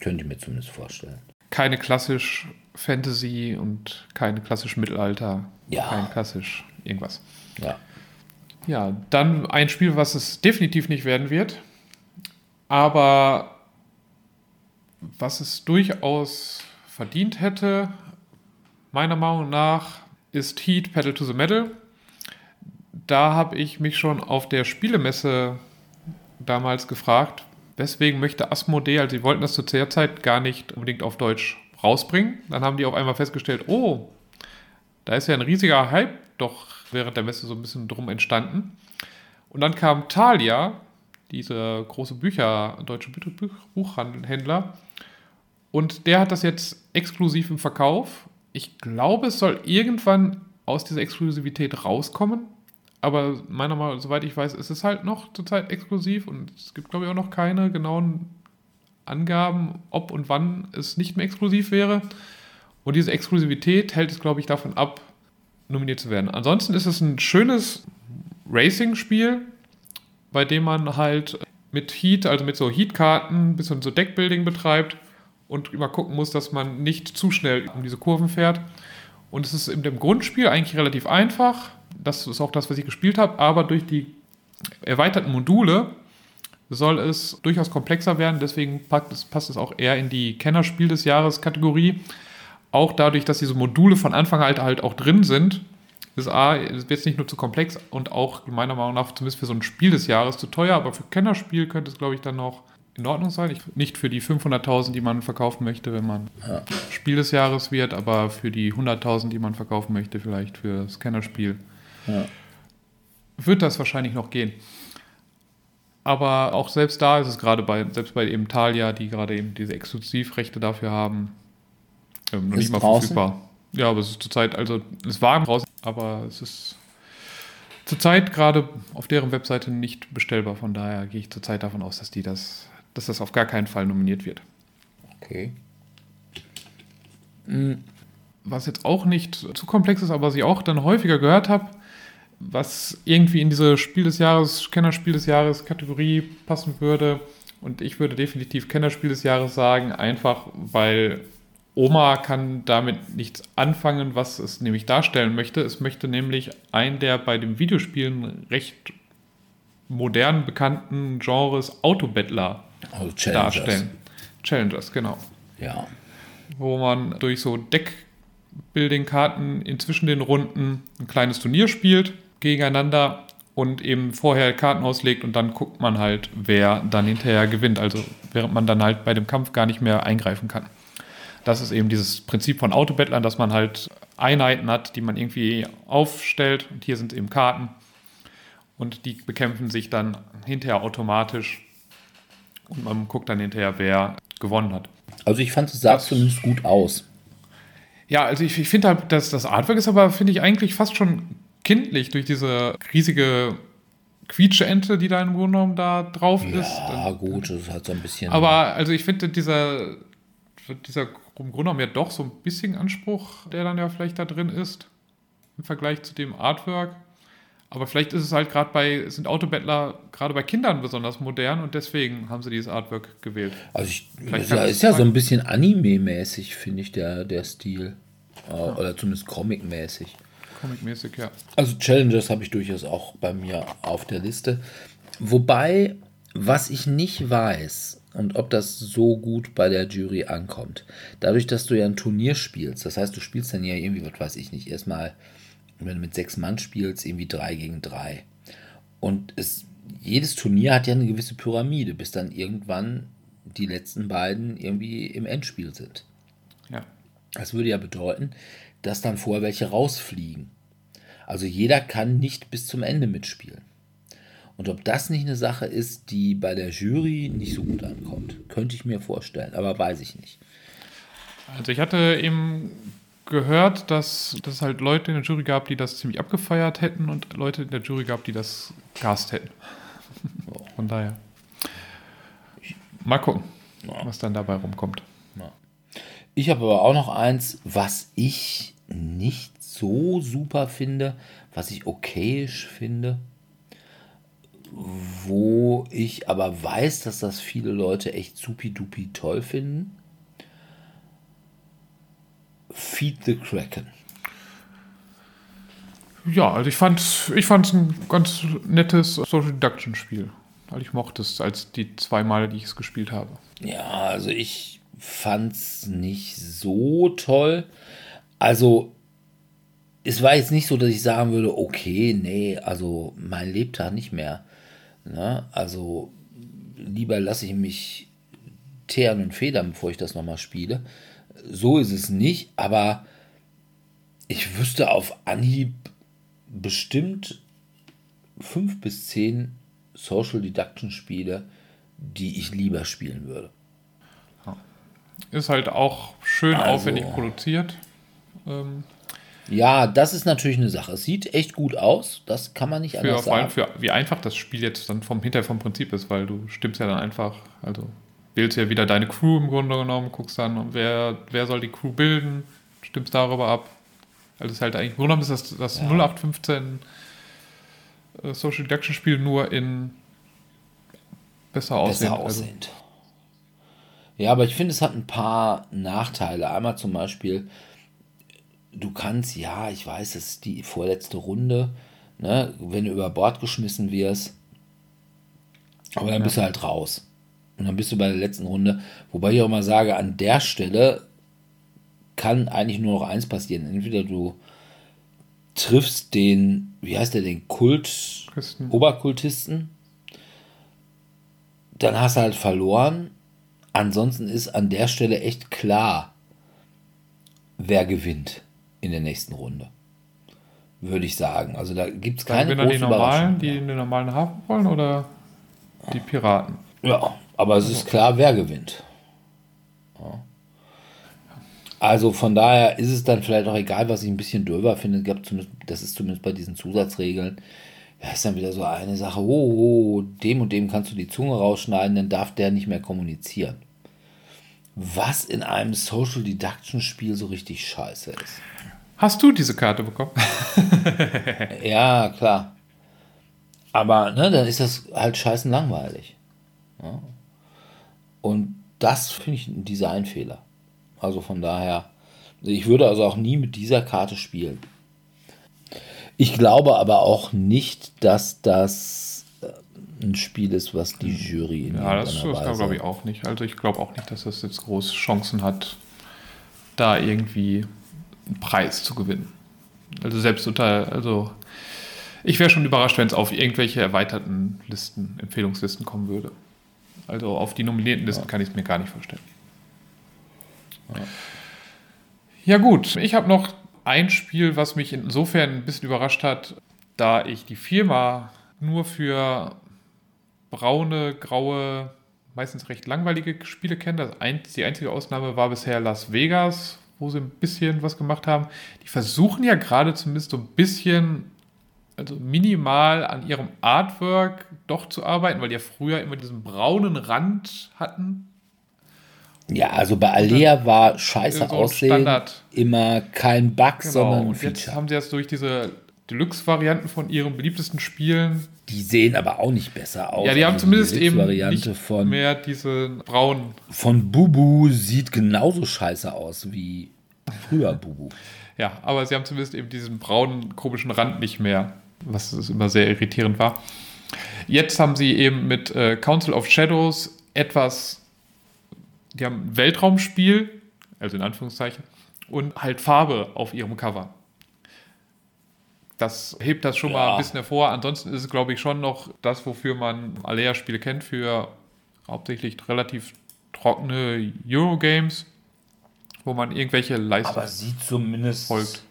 Könnte ich mir zumindest vorstellen. Keine klassisch Fantasy und kein klassisch Mittelalter. Ja. Kein klassisch irgendwas. Ja. Ja, dann ein Spiel, was es definitiv nicht werden wird, aber was es durchaus verdient hätte, meiner Meinung nach, ist Heat Pedal to the Metal. Da habe ich mich schon auf der Spielemesse damals gefragt, weswegen möchte Asmodee, also sie wollten das zu der Zeit gar nicht unbedingt auf Deutsch rausbringen. Dann haben die auf einmal festgestellt, oh, da ist ja ein riesiger Hype doch während der Messe so ein bisschen drum entstanden. Und dann kam Thalia, dieser große Bücher, deutsche Buchhändler, und der hat das jetzt exklusiv im Verkauf. Ich glaube, es soll irgendwann aus dieser Exklusivität rauskommen aber meiner Meinung nach, soweit ich weiß, ist es halt noch zurzeit exklusiv und es gibt, glaube ich, auch noch keine genauen Angaben, ob und wann es nicht mehr exklusiv wäre. Und diese Exklusivität hält es, glaube ich, davon ab, nominiert zu werden. Ansonsten ist es ein schönes Racing-Spiel, bei dem man halt mit Heat, also mit so Heat-Karten, ein bisschen so Deckbuilding betreibt und immer gucken muss, dass man nicht zu schnell um diese Kurven fährt. Und es ist in dem Grundspiel eigentlich relativ einfach. Das ist auch das, was ich gespielt habe, aber durch die erweiterten Module soll es durchaus komplexer werden. Deswegen passt es, es auch eher in die Kennerspiel des Jahres Kategorie. Auch dadurch, dass diese Module von Anfang halt, halt auch drin sind, ist A, es wird nicht nur zu komplex und auch meiner Meinung nach zumindest für so ein Spiel des Jahres zu teuer, aber für Kennerspiel könnte es, glaube ich, dann noch in Ordnung sein. Ich, nicht für die 500.000, die man verkaufen möchte, wenn man ja. Spiel des Jahres wird, aber für die 100.000, die man verkaufen möchte, vielleicht für das Kennerspiel, ja. wird das wahrscheinlich noch gehen. Aber auch selbst da ist es gerade bei, selbst bei eben Thalia, die gerade eben diese Exklusivrechte dafür haben, ähm, noch ist nicht mal draußen? verfügbar. Ja, aber es ist zurzeit, also es war draußen, aber es ist zurzeit gerade auf deren Webseite nicht bestellbar. Von daher gehe ich zurzeit davon aus, dass die das dass das auf gar keinen Fall nominiert wird. Okay. Hm, was jetzt auch nicht zu komplex ist, aber was ich auch dann häufiger gehört habe, was irgendwie in diese Spiel des Jahres, Kennerspiel des Jahres Kategorie passen würde. Und ich würde definitiv Kennerspiel des Jahres sagen, einfach weil Oma kann damit nichts anfangen, was es nämlich darstellen möchte. Es möchte nämlich einen der bei den Videospielen recht modern bekannten Genres Autobettler also Challengers. darstellen. Challengers, genau. Ja. Wo man durch so Deckbuilding-Karten inzwischen den Runden ein kleines Turnier spielt gegeneinander und eben vorher Karten auslegt und dann guckt man halt, wer dann hinterher gewinnt. Also während man dann halt bei dem Kampf gar nicht mehr eingreifen kann. Das ist eben dieses Prinzip von Autobettlern, dass man halt Einheiten hat, die man irgendwie aufstellt. Und hier sind eben Karten. Und die bekämpfen sich dann hinterher automatisch und man guckt dann hinterher, wer gewonnen hat. Also ich fand, es sah zumindest gut aus. Ja, also ich, ich finde halt, dass das Artwork ist aber, finde ich, eigentlich fast schon kindlich durch diese riesige Quietsche-Ente, die da im Grunde genommen da drauf ja, ist. Ja, gut, das ist halt so ein bisschen. Aber also ich finde, dieser, dieser im Grunde genommen ja doch so ein bisschen Anspruch, der dann ja vielleicht da drin ist, im Vergleich zu dem Artwork. Aber vielleicht ist es halt gerade bei, sind Autobettler gerade bei Kindern besonders modern und deswegen haben sie dieses Artwork gewählt. Also ich, ist ja, ist ja so ein bisschen Anime-mäßig, finde ich, der, der Stil. Äh, ja. Oder zumindest Comic-mäßig. Comic-mäßig, ja. Also Challengers habe ich durchaus auch bei mir auf der Liste. Wobei, was ich nicht weiß und ob das so gut bei der Jury ankommt, dadurch, dass du ja ein Turnier spielst, das heißt, du spielst dann ja irgendwie, was weiß ich nicht, erstmal wenn du mit sechs Mann spielst, irgendwie drei gegen drei. Und es, jedes Turnier hat ja eine gewisse Pyramide, bis dann irgendwann die letzten beiden irgendwie im Endspiel sind. Ja. Das würde ja bedeuten, dass dann vorher welche rausfliegen. Also jeder kann nicht bis zum Ende mitspielen. Und ob das nicht eine Sache ist, die bei der Jury nicht so gut ankommt, könnte ich mir vorstellen, aber weiß ich nicht. Also ich hatte eben gehört, dass, dass es halt Leute in der Jury gab, die das ziemlich abgefeiert hätten und Leute in der Jury gab, die das gast hätten. Von daher. Mal gucken, was dann dabei rumkommt. Ich habe aber auch noch eins, was ich nicht so super finde, was ich okayisch finde, wo ich aber weiß, dass das viele Leute echt supi-dupi toll finden. Feed the Kraken. Ja, also ich fand es ich ein ganz nettes Social Deduction Spiel. Weil ich mochte es als die zwei Male, die ich es gespielt habe. Ja, also ich fand es nicht so toll. Also es war jetzt nicht so, dass ich sagen würde, okay, nee, also mein Lebtag nicht mehr. Ne? Also lieber lasse ich mich teeren und federn, bevor ich das nochmal spiele so ist es nicht, aber ich wüsste auf Anhieb bestimmt fünf bis zehn Social Deduction Spiele, die ich lieber spielen würde. Ist halt auch schön also, aufwendig produziert. Ähm, ja, das ist natürlich eine Sache. Es sieht echt gut aus, das kann man nicht für, anders sagen. Für, wie einfach das Spiel jetzt dann vom Hinterher vom Prinzip ist, weil du stimmst ja dann einfach, also wählst ja wieder deine Crew im Grunde genommen, guckst dann, wer, wer soll die Crew bilden, stimmst darüber ab. Also es ist halt eigentlich, im Grunde genommen ist das, das ja. 0815 äh, Social Deduction Spiel nur in besser aussehen. besser aussehend. Ja, aber ich finde, es hat ein paar Nachteile. Einmal zum Beispiel, du kannst, ja, ich weiß, es ist die vorletzte Runde, ne, wenn du über Bord geschmissen wirst, aber dann bist du halt raus. Und dann bist du bei der letzten Runde. Wobei ich auch mal sage, an der Stelle kann eigentlich nur noch eins passieren. Entweder du triffst den, wie heißt der, den Kult, Christen. Oberkultisten, dann hast du halt verloren. Ansonsten ist an der Stelle echt klar, wer gewinnt in der nächsten Runde. Würde ich sagen. Also da gibt es keine dann die normalen, die in den normalen Hafen wollen oder die Piraten? Ja, aber es ist klar, wer gewinnt. Ja. Also von daher ist es dann vielleicht auch egal, was ich ein bisschen döber finde. Das ist zumindest bei diesen Zusatzregeln. Ja, ist dann wieder so eine Sache, oh, oh, dem und dem kannst du die Zunge rausschneiden, dann darf der nicht mehr kommunizieren. Was in einem Social Deduction Spiel so richtig scheiße ist. Hast du diese Karte bekommen? Ja, klar. Aber ne, dann ist das halt scheißen langweilig. Ja. Und das finde ich ein Designfehler. Also von daher, ich würde also auch nie mit dieser Karte spielen. Ich glaube aber auch nicht, dass das äh, ein Spiel ist, was die Jury in Ja, das, das glaube ich auch nicht. Also ich glaube auch nicht, dass das jetzt große Chancen hat, da irgendwie einen Preis zu gewinnen. Also selbst unter, also ich wäre schon überrascht, wenn es auf irgendwelche erweiterten Listen, Empfehlungslisten kommen würde. Also auf die nominierten Listen kann ich es mir gar nicht vorstellen. Ja gut, ich habe noch ein Spiel, was mich insofern ein bisschen überrascht hat, da ich die Firma nur für braune, graue, meistens recht langweilige Spiele kenne. Die einzige Ausnahme war bisher Las Vegas, wo sie ein bisschen was gemacht haben. Die versuchen ja gerade zumindest so ein bisschen, also minimal an ihrem Artwork doch zu arbeiten, weil die ja früher immer diesen braunen Rand hatten. Ja, also bei Alea war scheiße So aussehen Standard. immer kein Bug, sondern Genau. ein Und jetzt haben sie das durch diese Deluxe-Varianten von ihren beliebtesten Spielen. Die sehen aber auch nicht besser aus. Ja, die haben Also zumindest eben Variante nicht von, mehr diese braunen von Bubu sieht genauso scheiße aus wie früher Bubu. Ja, aber sie haben zumindest eben diesen braunen, komischen Rand nicht mehr, was immer sehr irritierend war. Jetzt haben sie eben mit äh, Council of Shadows etwas, die haben ein Weltraumspiel, also in Anführungszeichen, und halt Farbe auf ihrem Cover. Das hebt das schon mal Ja. ein bisschen hervor. Ansonsten ist es, glaube ich, schon noch das, wofür man Alea-Spiele kennt, für hauptsächlich relativ trockene Eurogames, wo man irgendwelche Leistungen Aber sieht zumindest. folgt.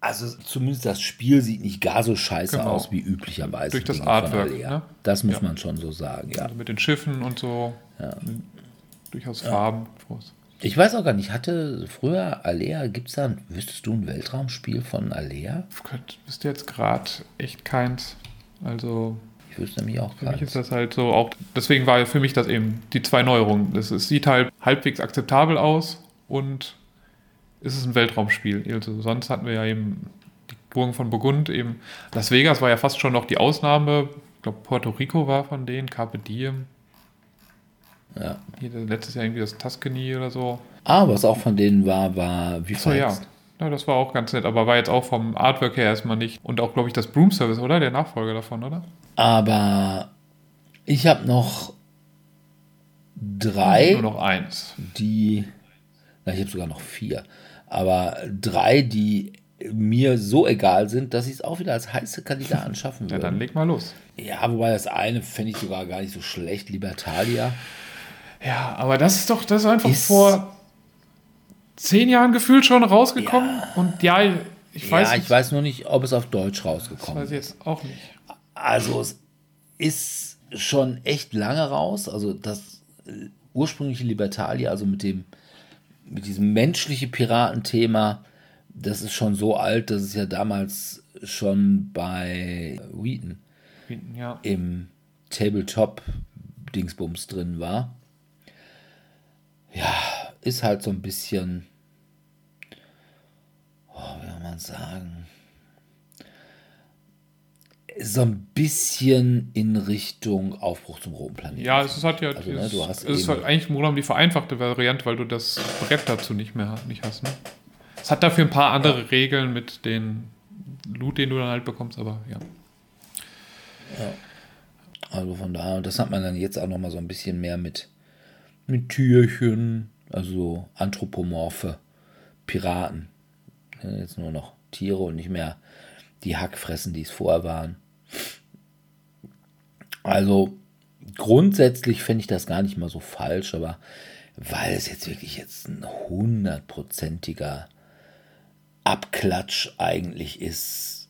Also zumindest das Spiel sieht nicht gar so scheiße Genau. aus wie üblicherweise. Durch das Artwork, ne? Das muss Ja. man schon so sagen, ja. Also mit den Schiffen und so. Durchaus Farben. Ich weiß auch gar nicht, hatte früher Alea, gibt es da, wüsstest du ein Weltraumspiel von Alea? Könnt, wisst ihr jetzt gerade echt keins. Also Ich wüsste nämlich auch für mich gerade. ist das halt so auch. Deswegen war für mich das eben die zwei Neuerungen. Das, es sieht halt halbwegs akzeptabel aus und es ist ein Weltraumspiel. Also sonst hatten wir ja eben die Burgen von Burgund eben. Las Vegas war ja fast schon noch die Ausnahme. Ich glaube, Puerto Rico war von denen, Carpe Diem. Ja. Hier, letztes Jahr irgendwie das Tuscany oder so. Ah, was auch von denen war, war wie Achso, ja. ja. Das war auch ganz nett, aber war jetzt auch vom Artwork her erstmal nicht. Und auch, glaube ich, das Broom Service, oder? Der Nachfolger davon, oder? Aber ich habe noch drei, Nur noch eins. die, na, ich habe sogar noch vier, aber drei, die mir so egal sind, dass ich es auch wieder als heiße Kandidaten schaffen Ja, würde. dann leg mal los. Ja, wobei das eine fände ich sogar gar nicht so schlecht, Libertalia. Ja, aber das ist doch, das ist einfach Ist- vor zehn Jahren gefühlt schon rausgekommen. Und ja, ich weiß, ja, ich weiß nur nicht, ob es auf Deutsch rausgekommen weiß ist. ich jetzt auch nicht. Also es ist schon echt lange raus. Also das äh, ursprüngliche Libertalia, also mit dem mit diesem menschliche Piratenthema, das ist schon so alt, dass es ja damals schon bei Wheaton Ja, im Tabletop Dingsbums drin war. Ja, ist halt so ein bisschen, oh, wie soll man sagen, so ein bisschen in Richtung Aufbruch zum roten Planeten. Ja, es ist halt ja, Also, ne, du hast es ist halt eigentlich im Grunde die vereinfachte Variante, weil du das Brett dazu nicht mehr nicht hast. Ne? Es hat dafür ein paar andere Regeln mit den Loot, den du dann halt bekommst, aber ja. Also von daher, und das hat man dann jetzt auch noch mal so ein bisschen mehr mit, mit Türchen, also so anthropomorphe Piraten. Jetzt nur noch Tiere und nicht mehr die Hackfressen, die es vorher waren. Also grundsätzlich fände ich das gar nicht mal so falsch, aber weil es jetzt wirklich jetzt ein hundertprozentiger Abklatsch eigentlich ist,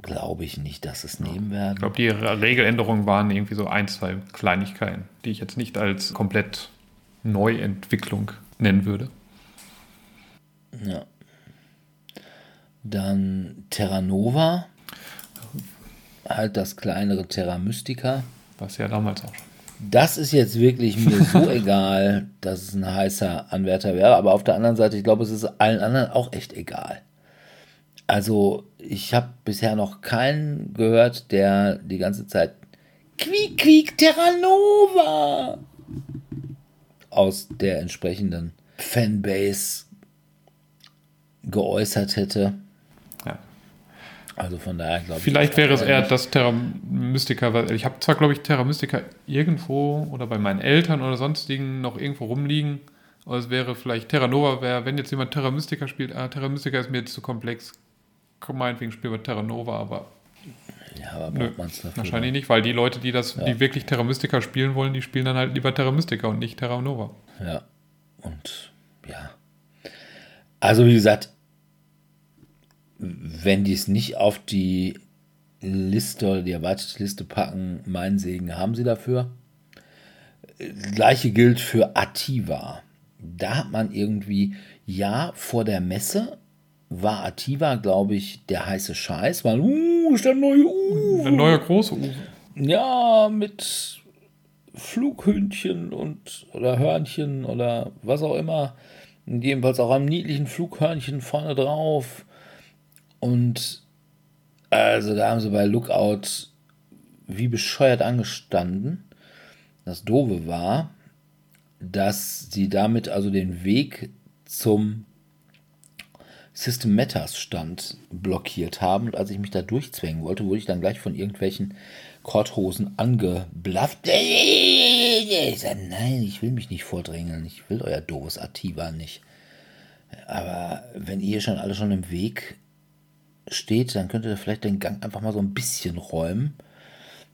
glaube ich nicht, dass es nehmen werden. Ich glaube, die Regeländerungen waren irgendwie so ein, zwei Kleinigkeiten, die ich jetzt nicht als komplett Neuentwicklung nennen würde. Ja. Dann Terra Nova. Halt das kleinere Terra Mystica. Was ja damals auch schon. Das ist jetzt wirklich mir so egal, dass es ein heißer Anwärter wäre. Aber auf der anderen Seite, ich glaube, es ist allen anderen auch echt egal. Also, ich habe bisher noch keinen gehört, der die ganze Zeit Quiek, Quiek, Terra Nova aus der entsprechenden Fanbase geäußert hätte. Ja. Also von daher glaube ich. Vielleicht wäre es eher das Terra Mystica, weil ich habe zwar, glaube ich, Terra Mystica irgendwo oder bei meinen Eltern oder sonstigen noch irgendwo rumliegen, aber es wäre vielleicht Terra Nova, wäre, wenn jetzt jemand Terra Mystica spielt, ah, Terra Mystica ist mir jetzt zu komplex, komm, meinetwegen spielen wir Terra Nova, aber Ja, aber braucht man es dafür? wahrscheinlich nicht, weil die Leute, die das, die wirklich Terra Mystica spielen wollen, die spielen dann halt lieber Terra Mystica und nicht Terra Nova. Ja. Und ja. Also wie gesagt, wenn die es nicht auf die Liste oder die erweiterte Liste packen, meinen Segen haben sie dafür. Gleiche gilt für Ativa. Da hat man irgendwie, ja, vor der Messe war Ativa, glaube ich, der heiße Scheiß, weil, uh, ist der neue, uh, Ein neuer große Uwe. ja, mit Flughündchen und oder Hörnchen oder was auch immer. Jedenfalls auch einem niedlichen Flughörnchen vorne drauf. Und also da haben sie bei Lookout wie bescheuert angestanden. Das Doofe war, dass sie damit also den Weg zum System Matters Stand blockiert haben. Und als ich mich da durchzwängen wollte, wurde ich dann gleich von irgendwelchen Korthosen angeblafft. Ich sag, nein, ich will mich nicht vordrängeln. Ich will euer doofes Ativa nicht. Aber wenn ihr schon alle schon im Weg steht, dann könnt ihr vielleicht den Gang einfach mal so ein bisschen räumen.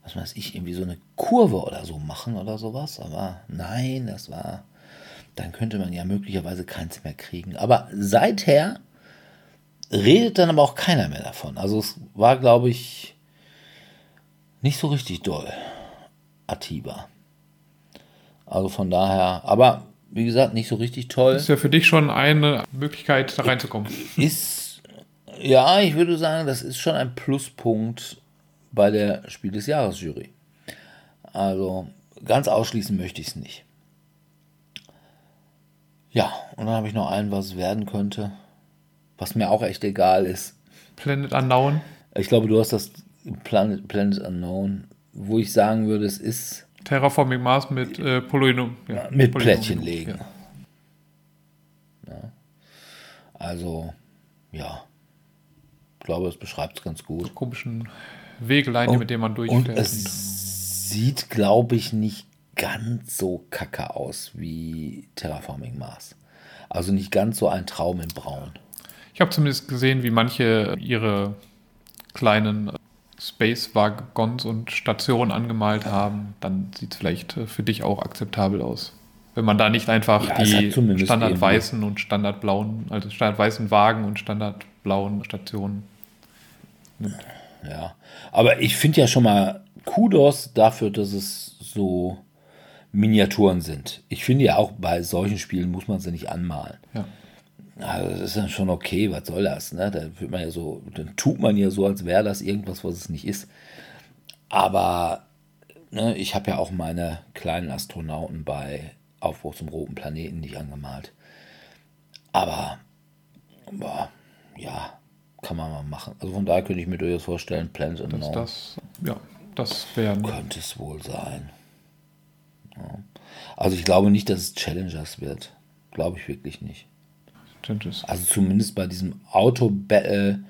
Was weiß ich, irgendwie so eine Kurve oder so machen oder sowas. Aber nein, das war. Dann könnte man ja möglicherweise keins mehr kriegen. Aber seither redet dann aber auch keiner mehr davon. Also es war, glaube ich, nicht so richtig doll. Atiba. Also von daher, aber wie gesagt, nicht so richtig toll. Das ist ja für dich schon eine Möglichkeit, da reinzukommen. Ist, ja, ich würde sagen, das ist schon ein Pluspunkt bei der Spiel des Jahres Jury. Also ganz ausschließen möchte ich es nicht. Ja, und dann habe ich noch einen, was es werden könnte, was mir auch echt egal ist. Planet Unknown. Ich glaube, du hast das Planet, Planet Unknown, wo ich sagen würde, es ist Terraforming Mars mit äh, Polynom. Ja, mit Polynom- Plättchen legen. Ja. Also, ja, ich glaube, es beschreibt es ganz gut. Komischen Wegeleine, mit denen man Und durchfährt. es sieht, glaube ich, nicht ganz so kacke aus wie Terraforming Mars. Also nicht ganz so ein Traum in Braun. Ich habe zumindest gesehen, wie manche ihre kleinen Space-Waggons und Stationen angemalt haben. Dann sieht es vielleicht äh, für dich auch akzeptabel aus. Wenn man da nicht einfach Ja, die standardweißen und standardblauen, also standardweißen Wagen und standardblauen Stationen. Ja, aber ich finde ja schon mal Kudos dafür, dass es so Miniaturen sind. Ich finde ja auch bei solchen Spielen muss man sie nicht anmalen. Ja. Also das ist dann schon okay, was soll das? Ne? Da wird man ja so, dann tut man ja so, als wäre das irgendwas, was es nicht ist. Aber ne, ich habe ja auch meine kleinen Astronauten bei Aufbruch zum roten Planeten nicht angemalt. Aber boah, ja, kann man mal machen. Also von daher könnte ich mir durchaus vorstellen, Planet Dass Unknown. das Ja, das wäre. Könnte es wohl sein. Ja. Also ich glaube nicht, dass es Challengers wird. Glaube ich wirklich nicht. Also zumindest bei diesem Auto-Battle,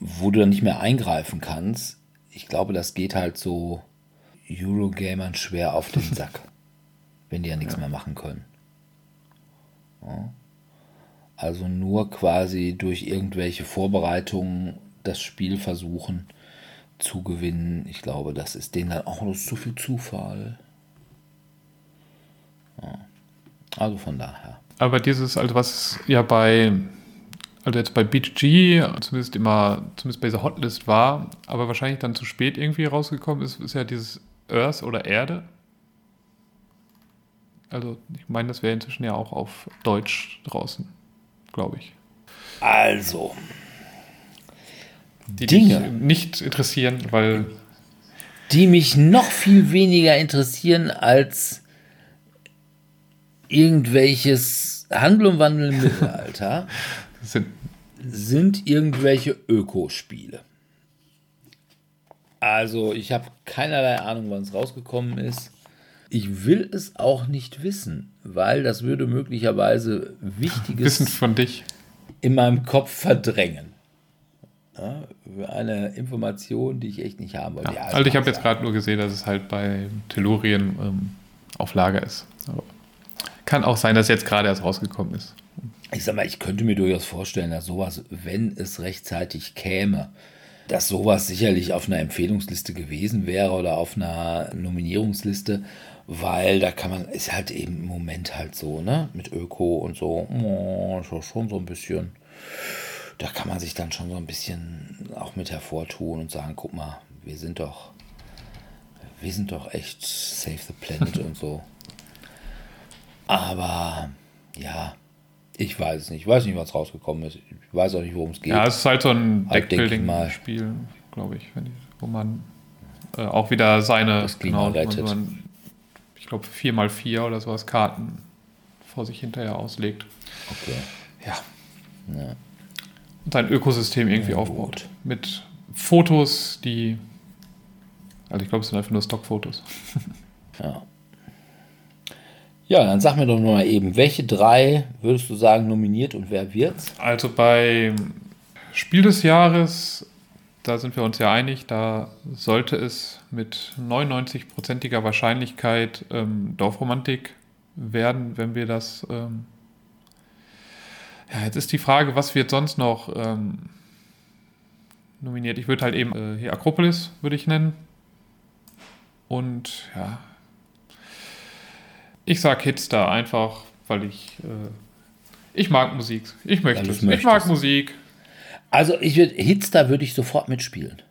wo du dann nicht mehr eingreifen kannst. Ich glaube, das geht halt so Eurogamern schwer auf den Sack, wenn die ja nichts Ja. mehr machen können. Ja. Also nur quasi durch irgendwelche Vorbereitungen das Spiel versuchen zu gewinnen. Ich glaube, das ist denen dann auch noch zu viel Zufall. Ja. Also von daher. Aber dieses, also was ja bei, also jetzt bei BGG zumindest immer, zumindest bei dieser Hotlist war, aber wahrscheinlich dann zu spät irgendwie rausgekommen ist, ist ja dieses Earth oder Erde. Also ich meine, das wäre inzwischen ja auch auf Deutsch draußen, glaube ich. Also, Die Dinge. nicht interessieren, weil die mich noch viel weniger interessieren als irgendwelches Handel und Wandel im Mittelalter, sind sind irgendwelche Ökospiele. Also, ich habe keinerlei Ahnung, wann es rausgekommen ist. Ich will es auch nicht wissen, weil das würde möglicherweise Wichtiges Wissen von dich. in meinem Kopf verdrängen. Ja, eine Information, die ich echt nicht haben wollte. Ja, also ich habe jetzt gerade nur gesehen, dass es halt bei Tellurien ähm, auf Lager ist. Aber kann auch sein, dass jetzt gerade erst rausgekommen ist. Ich sag mal, ich könnte mir durchaus vorstellen, dass sowas, wenn es rechtzeitig käme, dass sowas sicherlich auf einer Empfehlungsliste gewesen wäre oder auf einer Nominierungsliste, weil da kann man, ist halt eben im Moment halt so, ne, mit Öko und so, oh, schon so ein bisschen, da kann man sich dann schon so ein bisschen auch mit hervortun und sagen, guck mal, wir sind doch, wir sind doch echt Save the Planet und so. Aber, ja, ich weiß es nicht. Ich weiß nicht, was rausgekommen ist. Ich weiß auch nicht, worum es geht. Ja, es ist halt so ein Halt. Deckbuilding-Spiel, glaube ich, wo man äh, auch wieder seine, Das Klima wo rettet. man, ich glaube, 4x4 oder sowas Karten vor sich hinterher auslegt. Okay. Ja. Ja. Und sein Ökosystem irgendwie Ja, aufbaut. gut. Mit Fotos, die. Also ich glaube, es sind einfach nur Stockfotos. Ja. Ja, dann sag mir doch mal eben, welche drei würdest du sagen nominiert und wer wird's? Also bei Spiel des Jahres, da sind wir uns ja einig, da sollte es mit 99%iger Wahrscheinlichkeit ähm, Dorfromantik werden, wenn wir das. Ähm ja, jetzt ist die Frage, was wird sonst noch ähm, nominiert? Ich würde halt eben äh, hier Akropolis, würde ich nennen. Und ja. Ich sag Hitstar einfach, weil ich. Äh, ich mag Musik. Ich möchte es. Ich mag. Musik. Also ich würde Hitstar würde ich sofort mitspielen.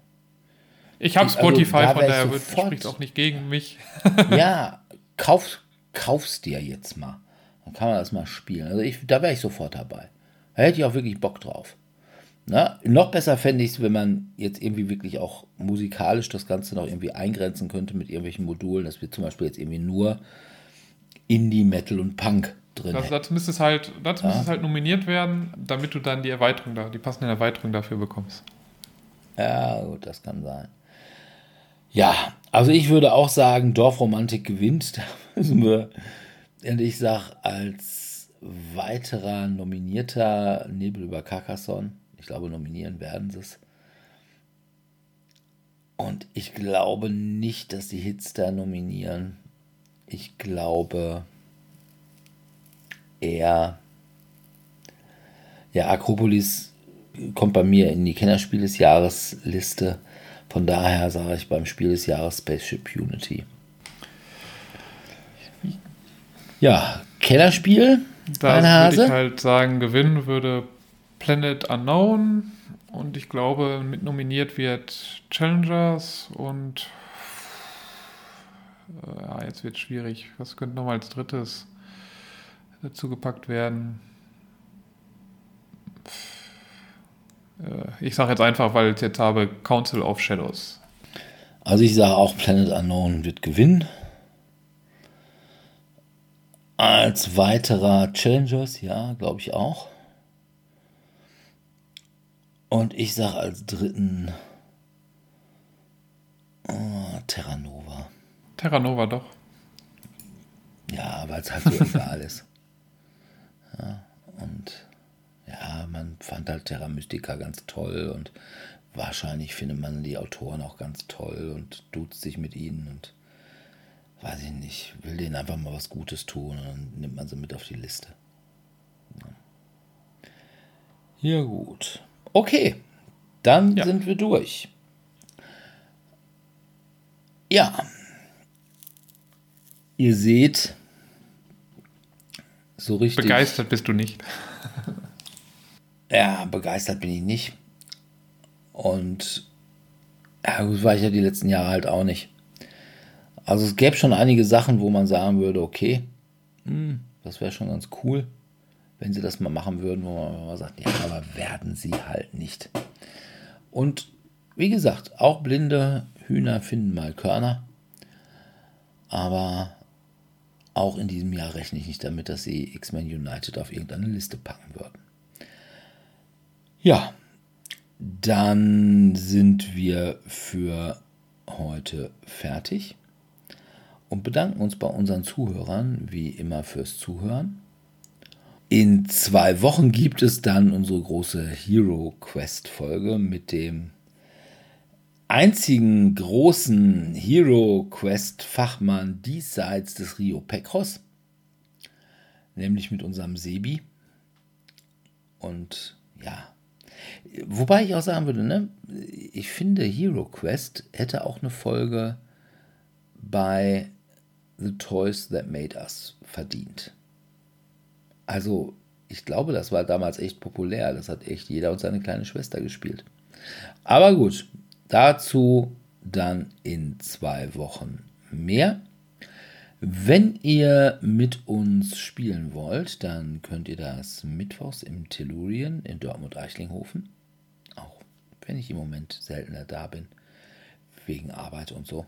Ich habe Also, Spotify, da von daher spricht auch nicht gegen mich. ja, kauf, kauf's dir jetzt mal. Dann kann man das mal spielen. Also ich, da wäre ich sofort dabei. Da hätte ich auch wirklich Bock drauf. Na, noch besser fände ich es, wenn man jetzt irgendwie wirklich auch musikalisch das Ganze noch irgendwie eingrenzen könnte mit irgendwelchen Modulen, dass wir zum Beispiel jetzt irgendwie nur Indie, Metal und Punk drin Also dazu müsste es halt, dazu müsste es halt nominiert werden, damit du dann die Erweiterung da, die passende Erweiterung dafür bekommst. Ja, gut, das kann sein. Ja, also ich würde auch sagen, Dorfromantik gewinnt. Da müssen wir, und ich sag als weiterer nominierter Nebel über Carcassonne. Ich glaube, nominieren werden sie es. Und ich glaube nicht, dass die Hits da nominieren. Ich glaube eher, ja, Akropolis kommt bei mir in die Kennerspiel des Jahres Liste. Von daher sage ich beim Spiel des Jahres Spaceship Unity. Ja, Kennerspiel, Da würde ich halt sagen, gewinnen würde Planet Unknown und ich glaube, mit nominiert wird Challengers und ja, jetzt wird schwierig. Was könnte nochmal als drittes dazu gepackt werden? Äh, Ich sage jetzt einfach, weil ich jetzt habe Council of Shadows. Also ich sage auch Planet Unknown wird gewinnen. Als weiterer Challengers, ja, glaube ich auch. Und ich sage als dritten Oh, Terra Nova. Terra Nova doch. Ja, weil es halt so egal ist. Ja, und ja, man fand halt Terra Mystica ganz toll und wahrscheinlich findet man die Autoren auch ganz toll und duzt sich mit ihnen und weiß ich nicht, will denen einfach mal was Gutes tun und dann nimmt man sie mit auf die Liste. Ja, ja gut. Okay, dann Ja. sind wir durch. Ja. Ihr seht, so richtig. Begeistert bist du nicht. Ja, begeistert bin ich nicht. Und ja, gut, war ich ja die letzten Jahre halt auch nicht. Also es gäbe schon einige Sachen, wo man sagen würde, okay, hm, das wäre schon ganz cool, wenn sie das mal machen würden, wo man mal sagt, ja, aber werden sie halt nicht. Und wie gesagt, auch blinde Hühner finden mal Körner. Aber auch in diesem Jahr rechne ich nicht damit, dass sie X-Men United auf irgendeine Liste packen würden. Ja, dann sind wir für heute fertig und bedanken uns bei unseren Zuhörern wie immer fürs Zuhören. In zwei Wochen gibt es dann unsere große Hero Quest Folge mit dem einzigen großen Hero Quest Fachmann diesseits des Rio Pecros, nämlich mit unserem Sebi. Und ja, wobei ich auch sagen würde, ne, ich finde Hero Quest hätte auch eine Folge bei The Toys That Made Us verdient. Also, ich glaube, das war damals echt populär. Das hat echt jeder und seine kleine Schwester gespielt. Aber gut, dazu dann in zwei Wochen mehr. Wenn ihr mit uns spielen wollt, dann könnt ihr das mittwochs im Tellurien in Dortmund-Eichlinghofen. Auch wenn ich im Moment seltener da bin, wegen Arbeit und so.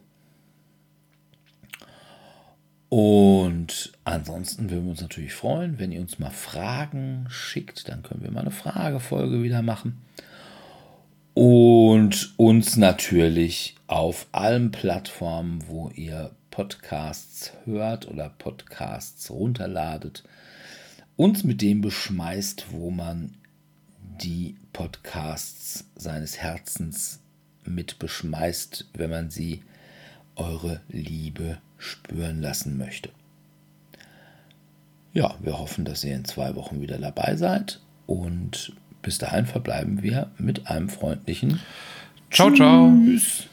Und ansonsten würden wir uns natürlich freuen, wenn ihr uns mal Fragen schickt. Dann können wir mal eine Fragefolge wieder machen. Und uns natürlich auf allen Plattformen, wo ihr Podcasts hört oder Podcasts runterladet, uns mit dem beschmeißt, wo man die Podcasts seines Herzens mit beschmeißt, wenn man sie eure Liebe spüren lassen möchte. Ja, wir hoffen, dass ihr in zwei Wochen wieder dabei seid und bis dahin verbleiben wir mit einem freundlichen Ciao, ciao. Tschüss.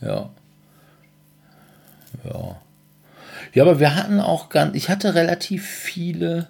Ja. Ja. Ja, aber wir hatten auch ganz, ich hatte relativ viele